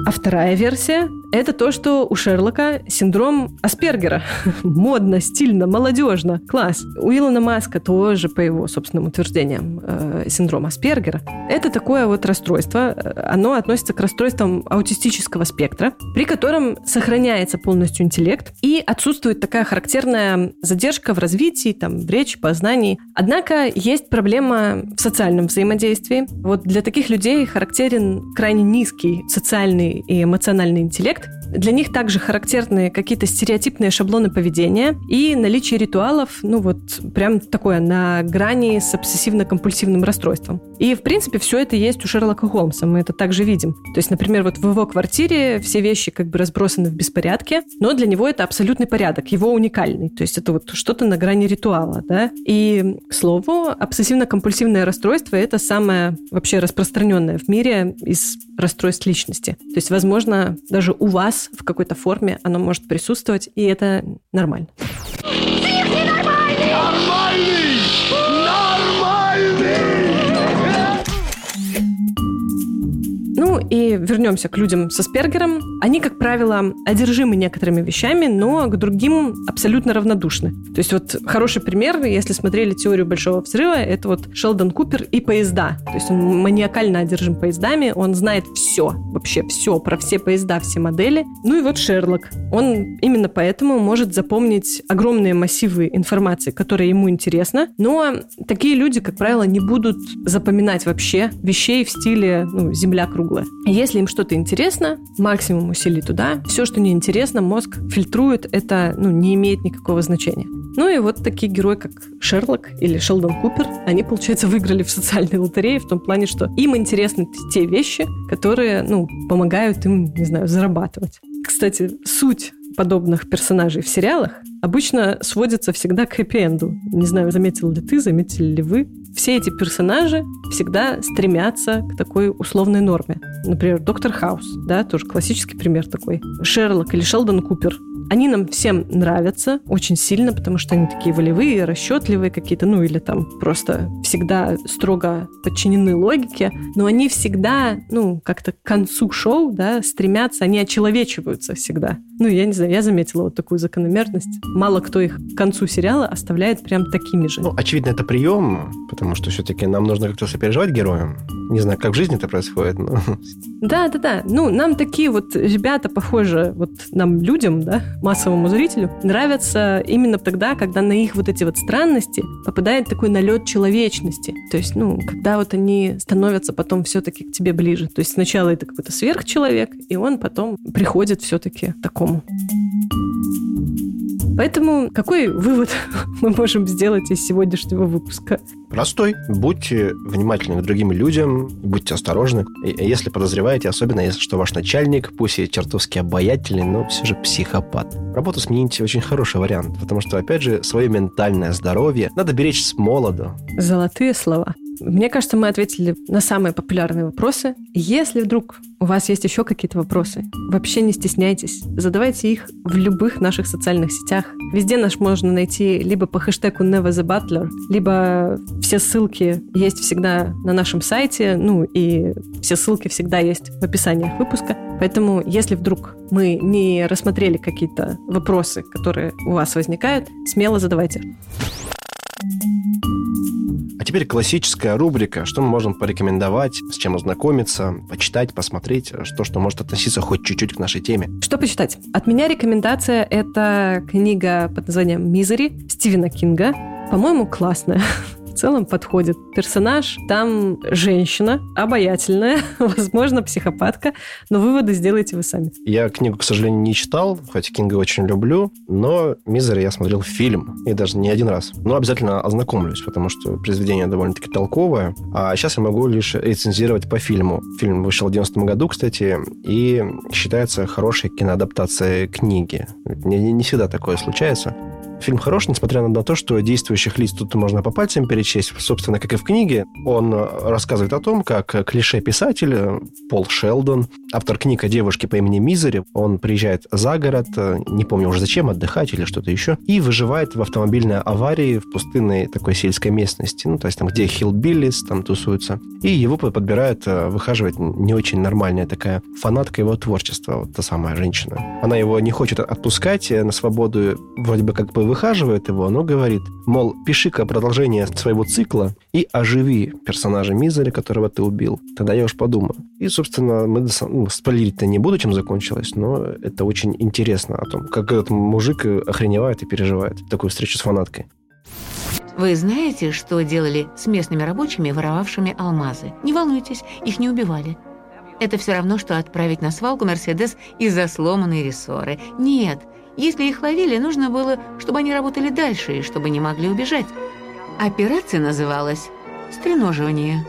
Speaker 1: А вторая версия – это то, что у Шерлока синдром Аспергера. Модно, стильно, молодежно. Класс. У Илона Маска тоже, по его собственным утверждениям, э, синдром Аспергера. Это такое вот расстройство. Оно относится к расстройствам аутистического спектра, при котором сохраняется полностью интеллект и отсутствует такая характерная задержка в развитии, там, в речи, познании. Однако есть проблема в социальном взаимодействии. Вот для таких людей характерен крайне низкий социальный эмоциональный интеллект. Для них также характерны какие-то стереотипные шаблоны поведения и наличие ритуалов, ну вот прям такое на грани с обсессивно-компульсивным расстройством. И, в принципе, все это есть у Шерлока Холмса, мы это также видим. То есть, например, вот в его квартире все вещи как бы разбросаны в беспорядке, но для него это абсолютный порядок, его уникальный. То есть это вот что-то на грани ритуала, да. И, к слову, обсессивно-компульсивное расстройство – это самое вообще распространенное в мире из расстройств личности. То есть, возможно, даже у вас в какой-то форме оно может присутствовать, и это нормально. Ну и вернемся к людям со Спергером. Они, как правило, одержимы некоторыми вещами, но к другим абсолютно равнодушны. То есть вот хороший пример, если смотрели теорию Большого Взрыва, это вот Шелдон Купер и поезда. То есть он маниакально одержим поездами, он знает все, вообще все, про все поезда, все модели. Ну и вот Шерлок. Он именно поэтому может запомнить огромные массивы информации, которая ему интересна, но такие люди, как правило, не будут запоминать вообще вещей в стиле ну, «Земля круглая». Если им что-то интересно, максимум усилий туда. Все, что неинтересно, мозг фильтрует, это ну, не имеет никакого значения. Ну и вот такие герои, как Шерлок или Шелдон Купер, они, получается, выиграли в социальной лотерее в том плане, что им интересны те вещи, которые, ну, помогают им, не знаю, зарабатывать. Кстати, суть подобных персонажей в сериалах обычно сводится всегда к хэппи-энду. Не знаю, заметил ли ты, заметили ли вы. Все эти персонажи всегда стремятся к такой условной норме. Например, Доктор Хаус, да, тоже классический пример такой. Шерлок или Шелдон Купер. Они нам всем нравятся очень сильно, потому что они такие волевые, расчетливые какие-то, ну или там просто всегда строго подчинены логике, но они всегда, ну, как-то к концу шоу, да, стремятся, они очеловечиваются всегда. Ну, я не знаю, я заметила вот такую закономерность. Мало кто их к концу сериала оставляет прям такими же.
Speaker 2: Ну, очевидно, это прием, потому что все-таки нам нужно как-то сопереживать героям. Не знаю, как в жизни это происходит, но...
Speaker 1: Да, да, да. Ну, нам такие вот ребята, похоже, вот нам, людям, да, массовому зрителю, нравятся именно тогда, когда на их вот эти вот странности попадает такой налет человечности. То есть, ну, когда вот они становятся потом все-таки к тебе ближе. То есть сначала это какой-то сверхчеловек, и он потом приходит все-таки к такому. Поэтому какой вывод мы можем сделать из сегодняшнего выпуска?
Speaker 2: Простой. Будьте внимательны к другим людям, будьте осторожны. И Если подозреваете, особенно если что ваш начальник, пусть и чертовски обаятельный, но все же психопат. Работу сменить очень хороший вариант, потому что, опять же, свое ментальное здоровье надо беречь с молоду.
Speaker 1: Золотые слова. Мне кажется, мы ответили на самые популярные вопросы. Если вдруг у вас есть еще какие-то вопросы, вообще не стесняйтесь. Задавайте их в любых наших социальных сетях. Везде наш можно найти либо по хэштегу Never the Butler, либо все ссылки есть всегда на нашем сайте, ну и все ссылки всегда есть в описании выпуска. Поэтому, если вдруг мы не рассмотрели какие-то вопросы, которые у вас возникают, смело задавайте.
Speaker 2: А теперь классическая рубрика, что мы можем порекомендовать, с чем ознакомиться, почитать, посмотреть, что, что может относиться хоть чуть-чуть к нашей теме.
Speaker 1: Что почитать? От меня рекомендация – это книга под названием «Мизери» Стивена Кинга. По-моему, классная. Целом подходит. Персонаж там женщина, обаятельная, возможно, психопатка, но выводы сделайте вы сами.
Speaker 2: Я книгу, к сожалению, не читал, хоть Кинга очень люблю, но «Мизери» я смотрел фильм, и даже не один раз. Но обязательно ознакомлюсь, потому что произведение довольно-таки толковое. А сейчас я могу лишь рецензировать по фильму. Фильм вышел в 90 году, кстати, и считается хорошей киноадаптацией книги. Не, не всегда такое случается. Фильм хорош, несмотря на то, что действующих лиц тут можно по пальцам перечесть. Собственно, как и в книге, он рассказывает о том, как клише-писатель Пол Шелдон, автор книг о девушке по имени Мизери, он приезжает за город, не помню уже зачем, отдыхать или что-то еще, и выживает в автомобильной аварии в пустынной такой сельской местности, ну, то есть там, где хиллбиллис там тусуются. И его подбирает выхаживать не очень нормальная такая фанатка его творчества, вот та самая женщина. Она его не хочет отпускать на свободу, вроде бы как бы выхаживает его, но говорит, мол, пиши-ка продолжение своего цикла и оживи персонажа Мизери, которого ты убил. Тогда я уж подумаю. И, собственно, мы ну, спойлерить-то не буду, чем закончилось, но это очень интересно о том, как этот мужик охреневает и переживает такую встречу с фанаткой.
Speaker 11: Вы знаете, что делали с местными рабочими, воровавшими алмазы? Не волнуйтесь, их не убивали. Это все равно, что отправить на свалку Мерседес из-за сломанной рессоры. Нет, если их ловили, нужно было, чтобы они работали дальше и чтобы не могли убежать. Операция называлась «Стреноживание».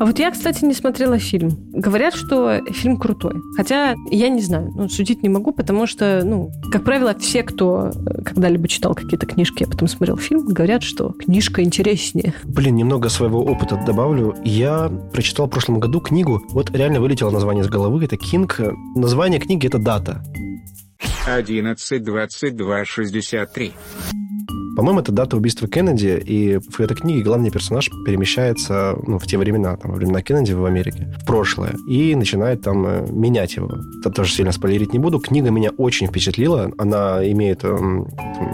Speaker 1: А вот я, кстати, не смотрела фильм. Говорят, что фильм крутой. Хотя я не знаю, ну, судить не могу, потому что, ну, как правило, все, кто э, когда-либо читал какие-то книжки, а потом смотрел фильм, говорят, что книжка интереснее.
Speaker 2: Блин, немного своего опыта добавлю. Я прочитал в прошлом году книгу, вот реально вылетело название с головы, это «Кинг». Название книги – это «Дата».
Speaker 12: 11, 22, 63.
Speaker 2: По-моему, это дата убийства Кеннеди, и в этой книге главный персонаж перемещается ну, в те времена, там, во времена Кеннеди в Америке, в прошлое, и начинает там э, менять его. Это тоже сильно спойлерить не буду. Книга меня очень впечатлила. Она имеет ну,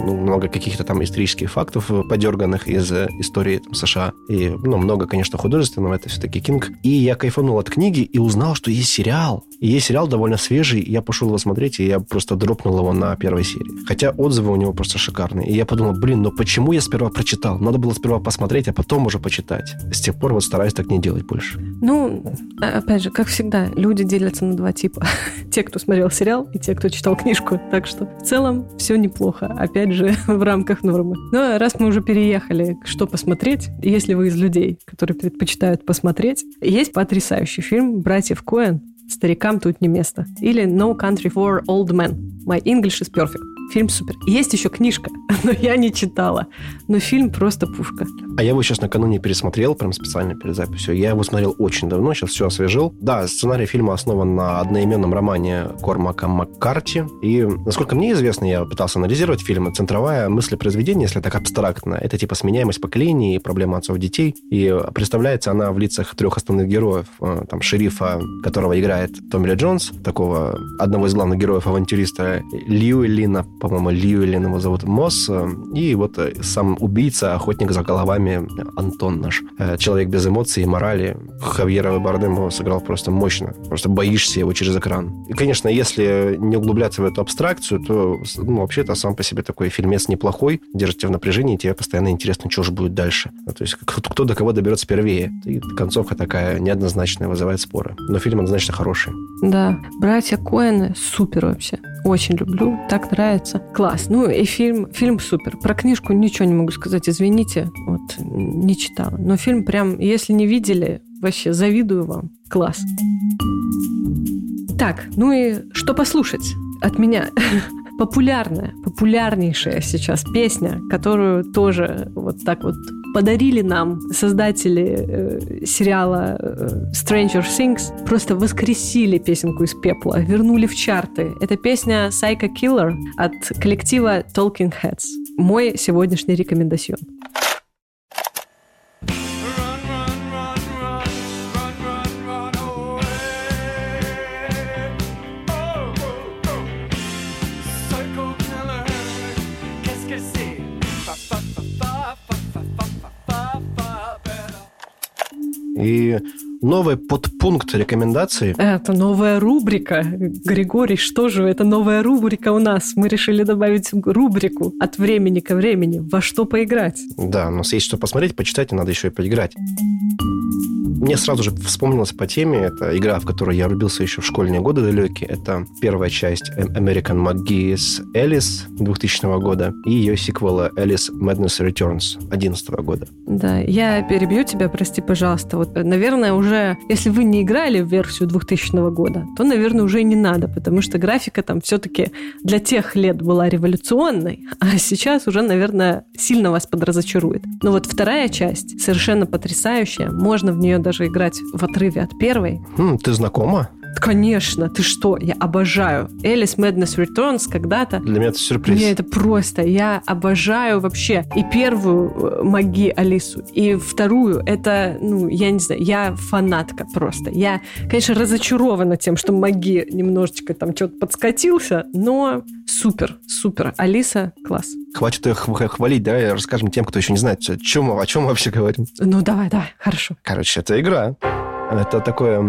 Speaker 2: много каких-то там исторических фактов, подерганных из э, истории там, США. И ну, много, конечно, художественного, это все-таки Кинг. И я кайфанул от книги и узнал, что есть сериал. И есть сериал довольно свежий, я пошел его смотреть, и я просто дропнул его на первой серии. Хотя отзывы у него просто шикарные. И я подумал, блин, но почему я сперва прочитал? Надо было сперва посмотреть, а потом уже почитать. С тех пор вот стараюсь так не делать больше.
Speaker 1: Ну, а, опять же, как всегда, люди делятся на два типа. те, кто смотрел сериал, и те, кто читал книжку. Так что в целом все неплохо. Опять же, в рамках нормы. Но раз мы уже переехали, что посмотреть, если вы из людей, которые предпочитают посмотреть, есть потрясающий фильм «Братьев Коэн» Старикам тут не место. Или No Country for Old Men. My English is perfect. Фильм супер. Есть еще книжка, но я не читала. Но фильм просто пушка.
Speaker 2: А я его сейчас накануне пересмотрел, прям специально перед записью. Я его смотрел очень давно, сейчас все освежил. Да, сценарий фильма основан на одноименном романе Кормака Маккарти. И, насколько мне известно, я пытался анализировать фильм, центровая мысль произведения, если так абстрактно, это типа сменяемость поколений, проблема отцов-детей. И представляется она в лицах трех основных героев. Э, там шерифа, которого играет Томми Ли Джонс, такого одного из главных героев-авантюриста Льюэлина, по-моему, Льюэлин его зовут, Мосс. И вот э, сам убийца, охотник за головами Антон наш. Э, человек без эмоций и морали. Хавьера Бардем сыграл просто мощно. Просто боишься его через экран. И, конечно, если не углубляться в эту абстракцию, то ну, вообще-то сам по себе такой фильмец неплохой, держит тебя в напряжении, тебе постоянно интересно, что же будет дальше. Ну, то есть кто, кто до кого доберется первее. И концовка такая неоднозначная, вызывает споры. Но фильм однозначно хороший.
Speaker 1: Да, братья Коэны супер вообще. Очень люблю, так нравится. Класс. Ну и фильм, фильм супер. Про книжку ничего не могу сказать, извините, вот не читала. Но фильм прям, если не видели, вообще завидую вам. Класс. Так, ну и что послушать от меня? популярная, популярнейшая сейчас песня, которую тоже вот так вот подарили нам создатели э, сериала э, Stranger Things, просто воскресили песенку из пепла, вернули в чарты. Это песня Psycho Killer от коллектива Talking Heads. Мой сегодняшний рекомендацион.
Speaker 2: И новый подпункт рекомендаций.
Speaker 1: Это новая рубрика. Григорий, что же это новая рубрика у нас? Мы решили добавить рубрику от времени ко времени. Во что поиграть?
Speaker 2: Да, у нас есть что посмотреть, почитать, и надо еще и поиграть. Мне сразу же вспомнилось по теме, это игра, в которой я рубился еще в школьные годы далекие. Это первая часть American McGee's Alice 2000 года и ее сиквела Alice Madness Returns 2011 года.
Speaker 1: Да, я перебью тебя, прости, пожалуйста. Вот, наверное, уже, если вы не играли в версию 2000 года, то, наверное, уже не надо, потому что графика там все-таки для тех лет была революционной, а сейчас уже, наверное, сильно вас подразочарует. Но вот вторая часть совершенно потрясающая. Можно в нее даже играть в отрыве от первой.
Speaker 2: Хм, ты знакома?
Speaker 1: Конечно, ты что? Я обожаю. Alice Madness Returns когда-то.
Speaker 2: Для меня это сюрприз.
Speaker 1: Мне это просто. Я обожаю вообще и первую э, Маги Алису, и вторую. Это, ну, я не знаю, я фанатка просто. Я, конечно, разочарована тем, что Маги немножечко там что-то подскатился, но супер, супер. Алиса, класс.
Speaker 2: Хватит ее хвалить, давай расскажем тем, кто еще не знает, о чем, о чем мы вообще говорим.
Speaker 1: Ну, давай, давай, хорошо.
Speaker 2: Короче, это игра. Это такое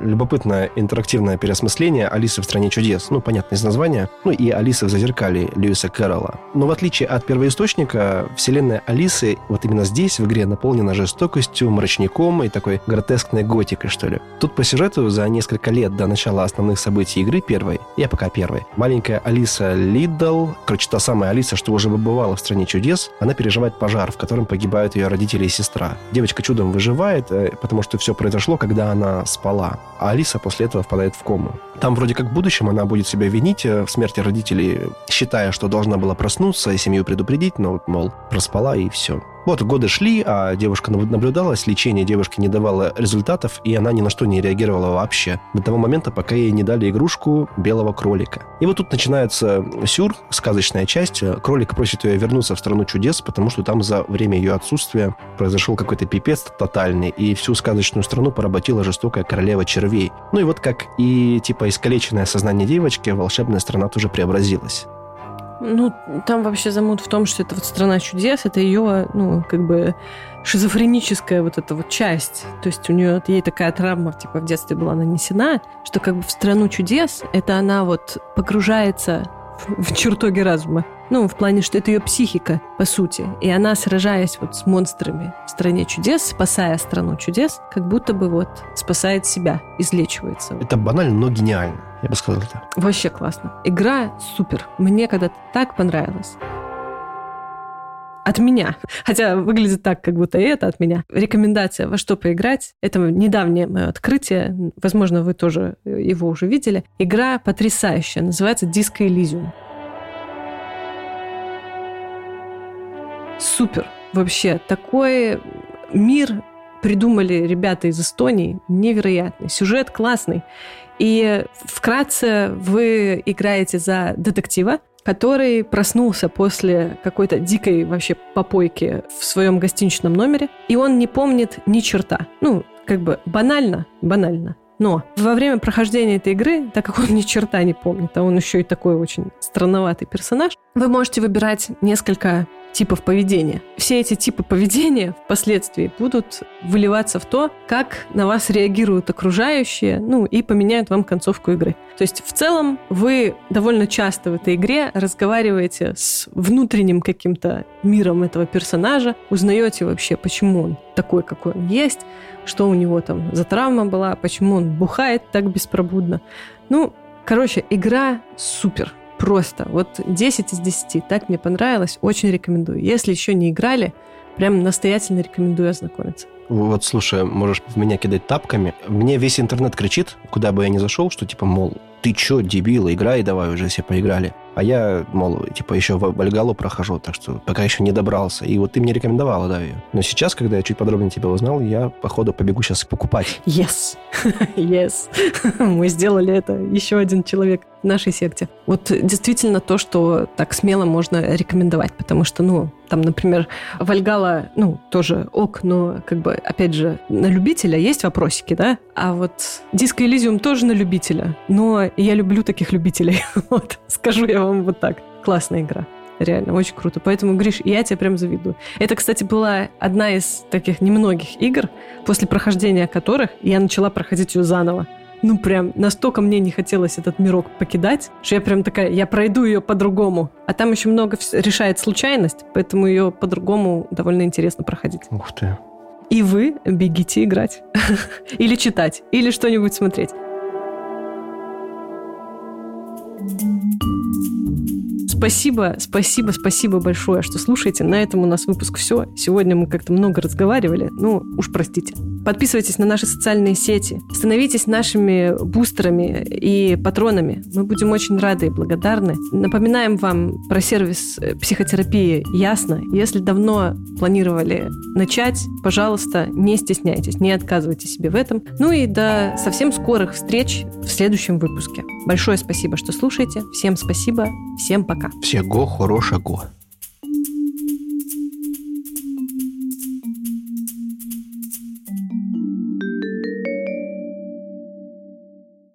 Speaker 2: любопытное интерактивное переосмысление «Алисы в стране чудес». Ну, понятно из названия. Ну, и «Алисы в зазеркале» Льюиса Кэрролла. Но в отличие от первоисточника, вселенная Алисы вот именно здесь, в игре, наполнена жестокостью, мрачником и такой гротескной готикой, что ли. Тут по сюжету за несколько лет до начала основных событий игры первой, я пока первой, маленькая Алиса Лиддл, короче, та самая Алиса, что уже бывала в «Стране чудес», она переживает пожар, в котором погибают ее родители и сестра. Девочка чудом выживает, э, потому что все произошло когда она спала. А Алиса после этого впадает в кому. Там вроде как в будущем она будет себя винить э, в смерти родителей, считая, что должна была проснуться и семью предупредить, но, мол, проспала и все. Вот годы шли, а девушка наблюдалась, лечение девушки не давало результатов, и она ни на что не реагировала вообще. До того момента, пока ей не дали игрушку белого кролика. И вот тут начинается сюр, сказочная часть. Кролик просит ее вернуться в страну чудес, потому что там за время ее отсутствия произошел какой-то пипец тотальный, и всю сказочную страну поработила жестокая королева червей. Ну и вот как и типа искалеченное сознание девочки, волшебная страна тоже преобразилась.
Speaker 1: Ну, там вообще замут в том, что это вот страна чудес, это ее, ну, как бы шизофреническая вот эта вот часть. То есть у нее ей такая травма, типа, в детстве была нанесена, что как бы в страну чудес это она вот погружается в чертоги разума. Ну, в плане, что это ее психика, по сути. И она, сражаясь вот с монстрами в стране чудес, спасая страну чудес, как будто бы вот спасает себя, излечивается.
Speaker 2: Это банально, но гениально, я бы сказал это.
Speaker 1: Вообще классно. Игра супер. Мне когда-то так понравилось от меня. Хотя выглядит так, как будто и это от меня. Рекомендация во что поиграть. Это недавнее мое открытие. Возможно, вы тоже его уже видели. Игра потрясающая. Называется Disco Elysium. Супер. Вообще, такой мир придумали ребята из Эстонии невероятный. Сюжет классный. И вкратце вы играете за детектива, который проснулся после какой-то дикой вообще попойки в своем гостиничном номере, и он не помнит ни черта. Ну, как бы банально, банально. Но во время прохождения этой игры, так как он ни черта не помнит, а он еще и такой очень странноватый персонаж, вы можете выбирать несколько типов поведения. Все эти типы поведения впоследствии будут выливаться в то, как на вас реагируют окружающие, ну и поменяют вам концовку игры. То есть в целом вы довольно часто в этой игре разговариваете с внутренним каким-то миром этого персонажа, узнаете вообще, почему он такой, какой он есть, что у него там за травма была, почему он бухает так беспробудно. Ну, короче, игра супер. Просто. Вот 10 из 10. Так мне понравилось. Очень рекомендую. Если еще не играли, прям настоятельно рекомендую ознакомиться.
Speaker 2: Вот, слушай, можешь в меня кидать тапками. Мне весь интернет кричит, куда бы я ни зашел, что типа, мол, ты чё, дебил, играй давай, уже все поиграли. А я, мол, типа, еще в Альгалу прохожу, так что пока еще не добрался. И вот ты мне рекомендовала, да, ее. Но сейчас, когда я чуть подробнее тебя узнал, я, походу, побегу сейчас покупать.
Speaker 1: Yes. yes. Мы сделали это. Еще один человек в нашей секте. Вот действительно то, что так смело можно рекомендовать, потому что, ну, там, например, Вальгала, ну, тоже ок, но, как бы, опять же, на любителя есть вопросики, да? А вот Диско Элизиум тоже на любителя, но я люблю таких любителей. вот, скажу я вам вот так. Классная игра. Реально, очень круто. Поэтому, Гриш, я тебе прям завидую. Это, кстати, была одна из таких немногих игр, после прохождения которых я начала проходить ее заново ну прям настолько мне не хотелось этот мирок покидать, что я прям такая, я пройду ее по-другому. А там еще много решает случайность, поэтому ее по-другому довольно интересно проходить.
Speaker 2: Ух ты.
Speaker 1: И вы бегите играть. Или читать, или что-нибудь смотреть. Спасибо, спасибо, спасибо большое, что слушаете. На этом у нас выпуск все. Сегодня мы как-то много разговаривали. Ну, уж простите. Подписывайтесь на наши социальные сети. Становитесь нашими бустерами и патронами. Мы будем очень рады и благодарны. Напоминаем вам про сервис э, психотерапии «Ясно». Если давно планировали начать, пожалуйста, не стесняйтесь, не отказывайте себе в этом. Ну и до совсем скорых встреч в следующем выпуске. Большое спасибо, что слушаете. Всем спасибо. Всем пока.
Speaker 2: Всего хорошего.